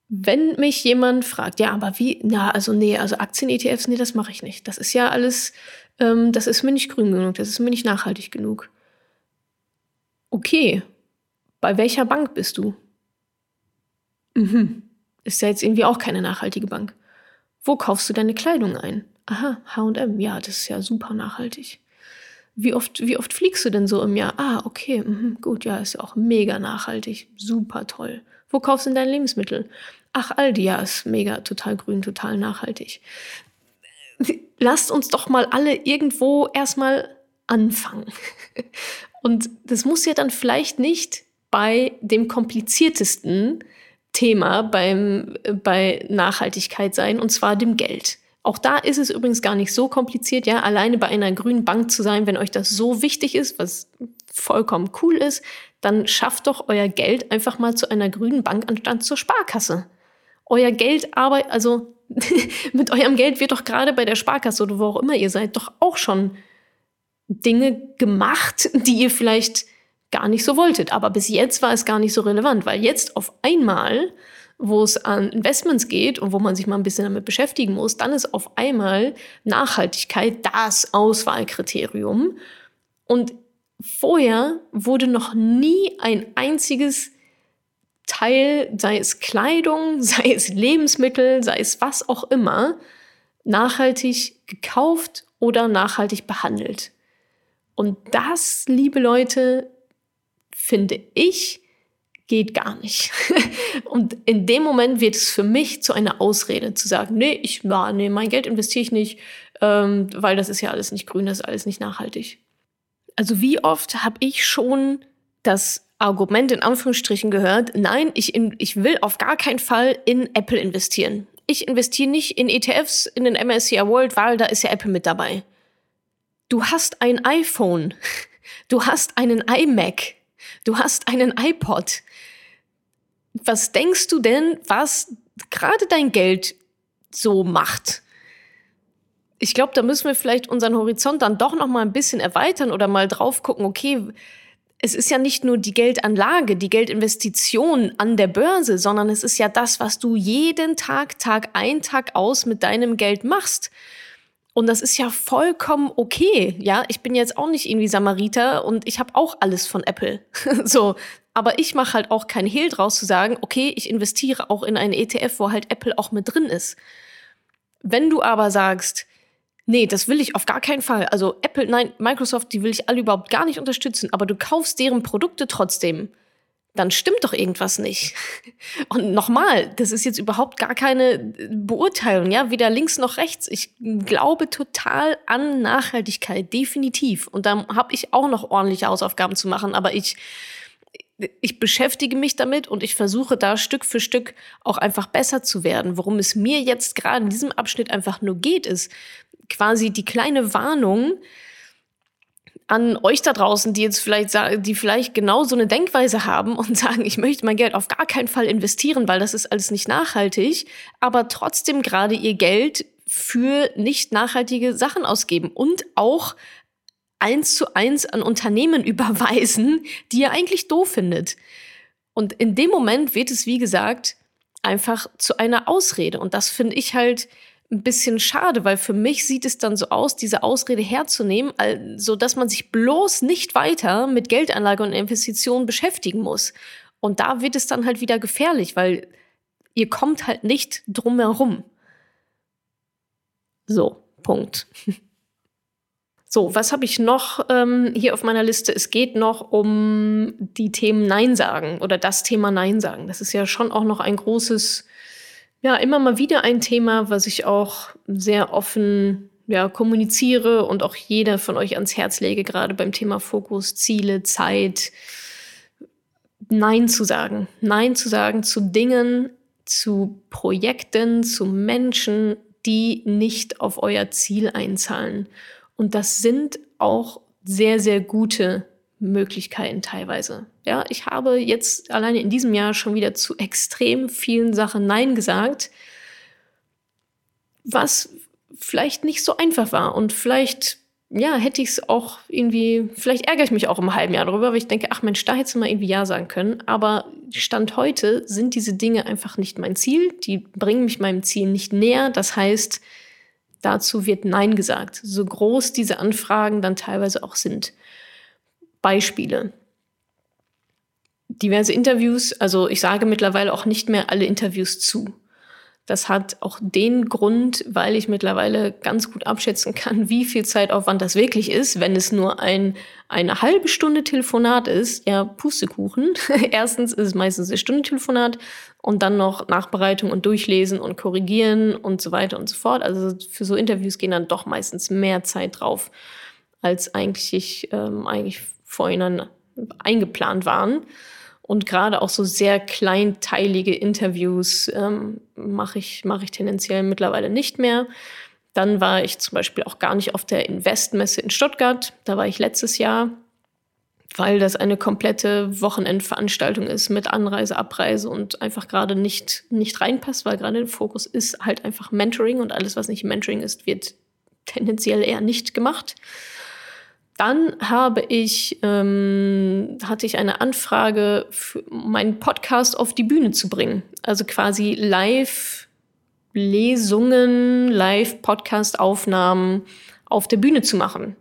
Wenn mich jemand fragt, ja, aber wie, na, also nee, also Aktien-ETFs, nee, das mache ich nicht. Das ist ja alles, ähm, das ist mir nicht grün genug, das ist mir nicht nachhaltig genug. Okay, bei welcher Bank bist du? Mhm, ist ja jetzt irgendwie auch keine nachhaltige Bank. Wo kaufst du deine Kleidung ein? Aha, HM, ja, das ist ja super nachhaltig. Wie oft, wie oft fliegst du denn so im Jahr? Ah, okay, mh, gut, ja, ist ja auch mega nachhaltig, super toll. Wo kaufst du denn deine Lebensmittel? Ach, Aldi, ja, ist mega, total grün, total nachhaltig. Lasst uns doch mal alle irgendwo erstmal anfangen. Und das muss ja dann vielleicht nicht bei dem kompliziertesten Thema beim, bei Nachhaltigkeit sein, und zwar dem Geld. Auch da ist es übrigens gar nicht so kompliziert, ja, alleine bei einer grünen Bank zu sein, wenn euch das so wichtig ist, was vollkommen cool ist, dann schafft doch euer Geld einfach mal zu einer grünen Bank anstatt zur Sparkasse. Euer Geld arbeitet, also mit eurem Geld wird doch gerade bei der Sparkasse oder wo auch immer ihr seid, doch auch schon Dinge gemacht, die ihr vielleicht gar nicht so wolltet. Aber bis jetzt war es gar nicht so relevant, weil jetzt auf einmal wo es an Investments geht und wo man sich mal ein bisschen damit beschäftigen muss, dann ist auf einmal Nachhaltigkeit das Auswahlkriterium. Und vorher wurde noch nie ein einziges Teil, sei es Kleidung, sei es Lebensmittel, sei es was auch immer, nachhaltig gekauft oder nachhaltig behandelt. Und das, liebe Leute, finde ich, geht gar nicht. und in dem Moment wird es für mich zu einer Ausrede, zu sagen, nee, ich, na, nee, mein Geld investiere ich nicht, ähm, weil das ist ja alles nicht grün, das ist alles nicht nachhaltig. Also wie oft habe ich schon das Argument in Anführungsstrichen gehört, nein, ich, in, ich will auf gar keinen Fall in Apple investieren. Ich investiere nicht in ETFs, in den MSCI World, weil da ist ja Apple mit dabei. Du hast ein iPhone, du hast einen iMac, du hast einen iPod, was denkst du denn, was gerade dein Geld so macht? Ich glaube, da müssen wir vielleicht unseren Horizont dann doch noch mal ein bisschen erweitern oder mal drauf gucken, okay, es ist ja nicht nur die Geldanlage, die Geldinvestition an der Börse, sondern es ist ja das, was du jeden Tag, Tag ein, Tag aus mit deinem Geld machst. Und das ist ja vollkommen okay. Ja, ich bin jetzt auch nicht irgendwie Samariter und ich habe auch alles von Apple. so, aber ich mache halt auch keinen Hehl draus zu sagen, okay, ich investiere auch in einen ETF, wo halt Apple auch mit drin ist. Wenn du aber sagst, nee, das will ich auf gar keinen Fall. Also Apple, nein, Microsoft, die will ich alle überhaupt gar nicht unterstützen, aber du kaufst deren Produkte trotzdem, dann stimmt doch irgendwas nicht. Und nochmal, das ist jetzt überhaupt gar keine Beurteilung, ja, weder links noch rechts. Ich glaube total an Nachhaltigkeit, definitiv. Und da habe ich auch noch ordentliche Hausaufgaben zu machen, aber ich ich beschäftige mich damit und ich versuche da Stück für Stück auch einfach besser zu werden. Worum es mir jetzt gerade in diesem Abschnitt einfach nur geht, ist quasi die kleine Warnung, an euch da draußen, die jetzt vielleicht sagen, die vielleicht genau so eine Denkweise haben und sagen, ich möchte mein Geld auf gar keinen Fall investieren, weil das ist alles nicht nachhaltig, aber trotzdem gerade ihr Geld für nicht nachhaltige Sachen ausgeben und auch eins zu eins an Unternehmen überweisen, die ihr eigentlich doof findet. Und in dem Moment wird es, wie gesagt, einfach zu einer Ausrede. Und das finde ich halt ein bisschen schade, weil für mich sieht es dann so aus, diese Ausrede herzunehmen, so dass man sich bloß nicht weiter mit Geldanlage und Investitionen beschäftigen muss. Und da wird es dann halt wieder gefährlich, weil ihr kommt halt nicht drumherum. So, Punkt. So, was habe ich noch ähm, hier auf meiner Liste? Es geht noch um die Themen Nein sagen oder das Thema Nein sagen. Das ist ja schon auch noch ein großes ja, immer mal wieder ein Thema, was ich auch sehr offen ja, kommuniziere und auch jeder von euch ans Herz lege, gerade beim Thema Fokus, Ziele, Zeit. Nein zu sagen. Nein zu sagen zu Dingen, zu Projekten, zu Menschen, die nicht auf euer Ziel einzahlen. Und das sind auch sehr, sehr gute Möglichkeiten teilweise. Ja, ich habe jetzt alleine in diesem Jahr schon wieder zu extrem vielen Sachen Nein gesagt, was vielleicht nicht so einfach war und vielleicht ja, hätte ich es auch irgendwie, vielleicht ärgere ich mich auch im halben Jahr darüber, weil ich denke, ach Mensch, da hättest du mal irgendwie Ja sagen können. Aber Stand heute sind diese Dinge einfach nicht mein Ziel. Die bringen mich meinem Ziel nicht näher. Das heißt, dazu wird Nein gesagt. So groß diese Anfragen dann teilweise auch sind. Beispiele. Diverse Interviews, also ich sage mittlerweile auch nicht mehr alle Interviews zu. Das hat auch den Grund, weil ich mittlerweile ganz gut abschätzen kann, wie viel Zeitaufwand das wirklich ist, wenn es nur ein, eine halbe Stunde Telefonat ist. Ja, Pustekuchen. Erstens ist es meistens eine Stunde Telefonat und dann noch Nachbereitung und Durchlesen und Korrigieren und so weiter und so fort. Also für so Interviews gehen dann doch meistens mehr Zeit drauf, als eigentlich, ähm, eigentlich vorhin eingeplant waren. Und gerade auch so sehr kleinteilige Interviews ähm, mache ich, mach ich tendenziell mittlerweile nicht mehr. Dann war ich zum Beispiel auch gar nicht auf der Investmesse in Stuttgart. Da war ich letztes Jahr, weil das eine komplette Wochenendveranstaltung ist mit Anreise, Abreise und einfach gerade nicht, nicht reinpasst, weil gerade der Fokus ist halt einfach Mentoring und alles, was nicht Mentoring ist, wird tendenziell eher nicht gemacht. Dann habe ich, ähm, hatte ich eine Anfrage, meinen Podcast auf die Bühne zu bringen. Also quasi Live-Lesungen, Live-Podcast-Aufnahmen auf der Bühne zu machen.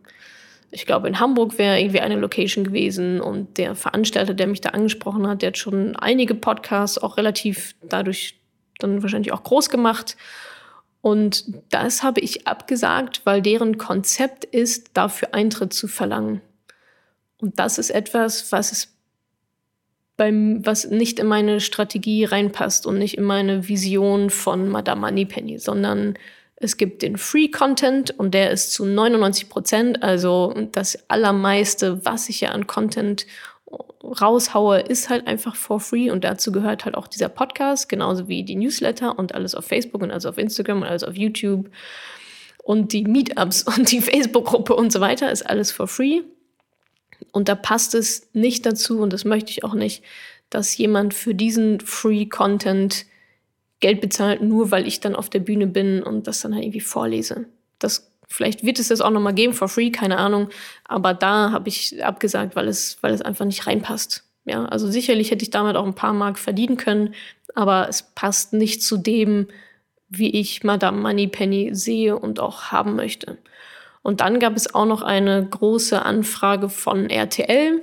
Ich glaube, in Hamburg wäre irgendwie eine Location gewesen und der Veranstalter, der mich da angesprochen hat, der hat schon einige Podcasts auch relativ dadurch dann wahrscheinlich auch groß gemacht. Und das habe ich abgesagt, weil deren Konzept ist, dafür Eintritt zu verlangen. Und das ist etwas, was es beim, was nicht in meine Strategie reinpasst und nicht in meine Vision von Madame Moneypenny, sondern es gibt den Free Content und der ist zu 99 Prozent, also das allermeiste, was ich ja an Content raushaue, ist halt einfach for free und dazu gehört halt auch dieser Podcast, genauso wie die Newsletter und alles auf Facebook und alles auf Instagram und alles auf YouTube und die Meetups und die Facebook-Gruppe und so weiter ist alles for free. Und da passt es nicht dazu und das möchte ich auch nicht, dass jemand für diesen Free Content Geld bezahlt, nur weil ich dann auf der Bühne bin und das dann halt irgendwie vorlese. Das Vielleicht wird es das auch nochmal geben, for free, keine Ahnung. Aber da habe ich abgesagt, weil es, weil es einfach nicht reinpasst. Ja, also sicherlich hätte ich damit auch ein paar Mark verdienen können, aber es passt nicht zu dem, wie ich Madame Moneypenny sehe und auch haben möchte. Und dann gab es auch noch eine große Anfrage von RTL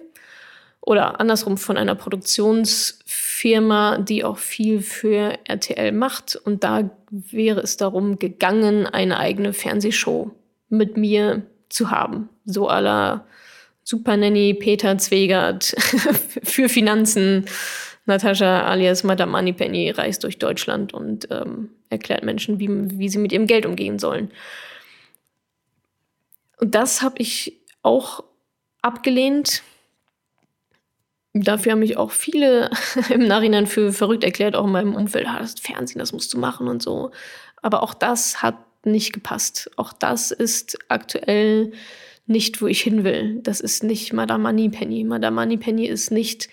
oder andersrum von einer Produktionsfirma, die auch viel für RTL macht. Und da wäre es darum gegangen, eine eigene Fernsehshow mit mir zu haben. So aller Super Nanny Peter Zwegert für Finanzen. Natascha alias Madame Moneypenny reist durch Deutschland und ähm, erklärt Menschen, wie, wie sie mit ihrem Geld umgehen sollen. Und das habe ich auch abgelehnt. Dafür haben mich auch viele im Nachhinein für verrückt erklärt, auch in meinem Umfeld, ah, das Fernsehen, das musst du machen und so. Aber auch das hat nicht gepasst. Auch das ist aktuell nicht, wo ich hin will. Das ist nicht Madame Moneypenny. Madame Moneypenny ist nicht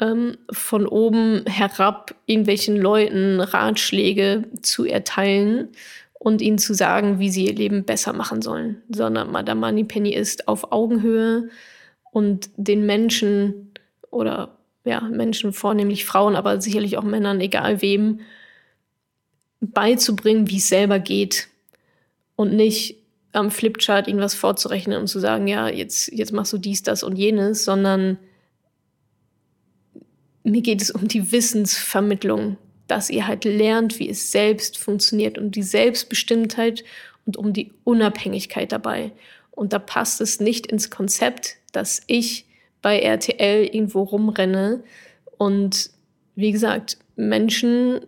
ähm, von oben herab irgendwelchen Leuten Ratschläge zu erteilen und ihnen zu sagen, wie sie ihr Leben besser machen sollen, sondern Madame Moneypenny ist auf Augenhöhe und den Menschen oder ja, Menschen, vornehmlich Frauen, aber sicherlich auch Männern, egal wem, beizubringen, wie es selber geht und nicht am Flipchart irgendwas vorzurechnen und zu sagen, ja, jetzt, jetzt machst du dies, das und jenes, sondern mir geht es um die Wissensvermittlung, dass ihr halt lernt, wie es selbst funktioniert und die Selbstbestimmtheit und um die Unabhängigkeit dabei. Und da passt es nicht ins Konzept, dass ich bei RTL irgendwo rumrenne und wie gesagt, Menschen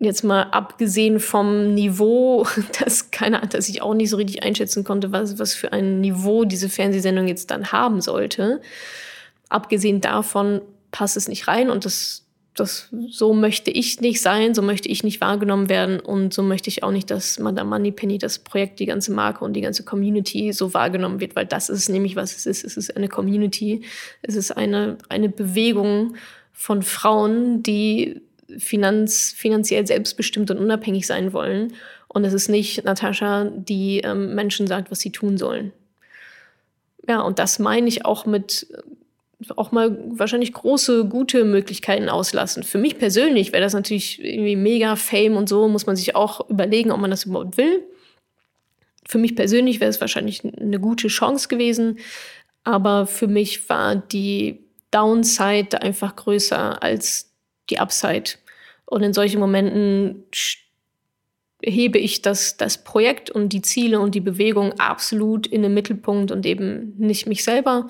jetzt mal abgesehen vom Niveau, das keine Ahnung, dass ich auch nicht so richtig einschätzen konnte, was, was für ein Niveau diese Fernsehsendung jetzt dann haben sollte. Abgesehen davon passt es nicht rein und das, das, so möchte ich nicht sein, so möchte ich nicht wahrgenommen werden und so möchte ich auch nicht, dass Madame Moneypenny, das Projekt, die ganze Marke und die ganze Community so wahrgenommen wird, weil das ist nämlich, was es ist. Es ist eine Community, es ist eine, eine Bewegung von Frauen, die finanz, finanziell selbstbestimmt und unabhängig sein wollen. Und es ist nicht Natascha, die ähm, Menschen sagt, was sie tun sollen. Ja, und das meine ich auch mit auch mal wahrscheinlich große, gute Möglichkeiten auslassen. Für mich persönlich wäre das natürlich irgendwie mega Fame und so, muss man sich auch überlegen, ob man das überhaupt will. Für mich persönlich wäre es wahrscheinlich eine gute Chance gewesen, aber für mich war die Downside einfach größer als die Upside. Und in solchen Momenten hebe ich das, das Projekt und die Ziele und die Bewegung absolut in den Mittelpunkt und eben nicht mich selber,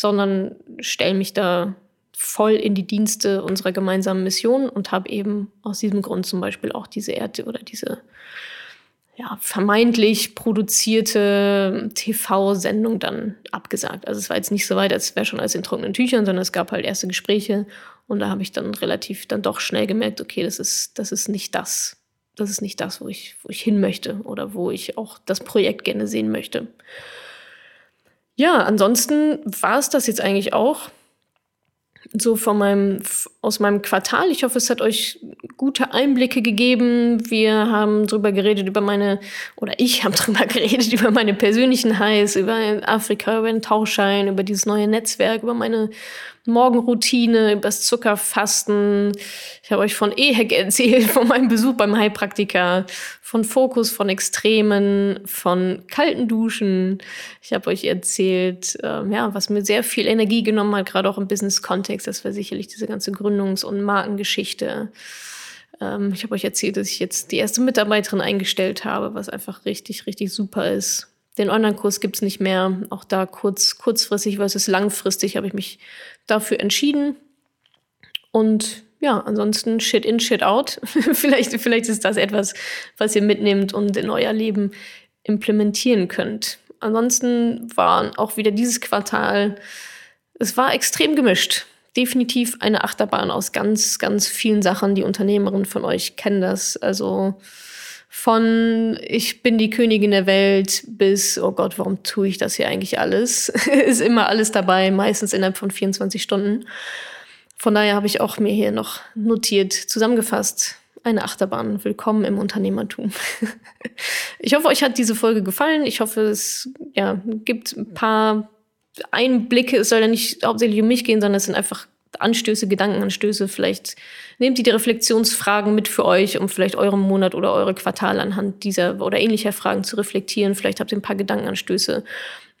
sondern stelle mich da voll in die Dienste unserer gemeinsamen Mission und habe eben aus diesem Grund zum Beispiel auch diese Erde oder diese ja, vermeintlich produzierte TV-Sendung dann abgesagt. Also es war jetzt nicht so weit, als wäre schon alles in trockenen Tüchern, sondern es gab halt erste Gespräche und da habe ich dann relativ dann doch schnell gemerkt, okay, das ist, das ist nicht das, das ist nicht das, wo ich, wo ich hin möchte oder wo ich auch das Projekt gerne sehen möchte. Ja, ansonsten war es das jetzt eigentlich auch so von meinem, aus meinem Quartal. Ich hoffe, es hat euch gute Einblicke gegeben. Wir haben drüber geredet, über meine, oder ich habe drüber geredet, über meine persönlichen Highs, über Afrika, über den Tauchschein, über dieses neue Netzwerk, über meine Morgenroutine, über das Zuckerfasten. Ich habe euch von EHEC erzählt, von meinem Besuch beim Heilpraktiker, von Fokus, von Extremen, von kalten Duschen. Ich habe euch erzählt, äh, ja, was mir sehr viel Energie genommen hat, gerade auch im Business-Kontext. Das war sicherlich diese ganze Gründungs- und Markengeschichte. Ähm, ich habe euch erzählt, dass ich jetzt die erste Mitarbeiterin eingestellt habe, was einfach richtig, richtig super ist. Den Online-Kurs gibt es nicht mehr. Auch da kurz, kurzfristig versus langfristig habe ich mich dafür entschieden. Und ja, ansonsten Shit in, Shit out. vielleicht, vielleicht ist das etwas, was ihr mitnehmt und in euer Leben implementieren könnt. Ansonsten war auch wieder dieses Quartal, es war extrem gemischt. Definitiv eine Achterbahn aus ganz, ganz vielen Sachen. Die Unternehmerinnen von euch kennen das. Also von ich bin die Königin der Welt bis, oh Gott, warum tue ich das hier eigentlich alles? ist immer alles dabei, meistens innerhalb von 24 Stunden. Von daher habe ich auch mir hier noch notiert, zusammengefasst, eine Achterbahn. Willkommen im Unternehmertum. ich hoffe, euch hat diese Folge gefallen. Ich hoffe, es ja, gibt ein paar Einblicke. Es soll ja nicht hauptsächlich um mich gehen, sondern es sind einfach Anstöße, Gedankenanstöße. Vielleicht nehmt ihr die Reflexionsfragen mit für euch, um vielleicht euren Monat oder eure Quartal anhand dieser oder ähnlicher Fragen zu reflektieren. Vielleicht habt ihr ein paar Gedankenanstöße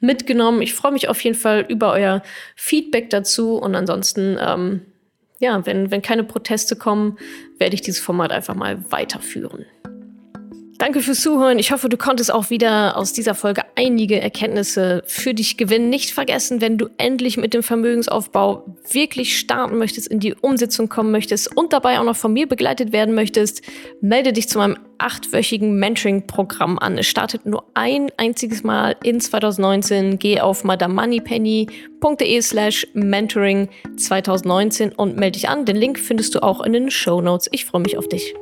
mitgenommen. Ich freue mich auf jeden Fall über euer Feedback dazu. Und ansonsten, ähm, ja, wenn, wenn keine Proteste kommen, werde ich dieses Format einfach mal weiterführen. Danke fürs Zuhören. Ich hoffe, du konntest auch wieder aus dieser Folge einige Erkenntnisse für dich gewinnen. Nicht vergessen, wenn du endlich mit dem Vermögensaufbau wirklich starten möchtest, in die Umsetzung kommen möchtest und dabei auch noch von mir begleitet werden möchtest, melde dich zu meinem achtwöchigen Mentoring-Programm an. Es startet nur ein einziges Mal in 2019. Geh auf madamoneypenny.de slash mentoring 2019 und melde dich an. Den Link findest du auch in den Show Notes. Ich freue mich auf dich.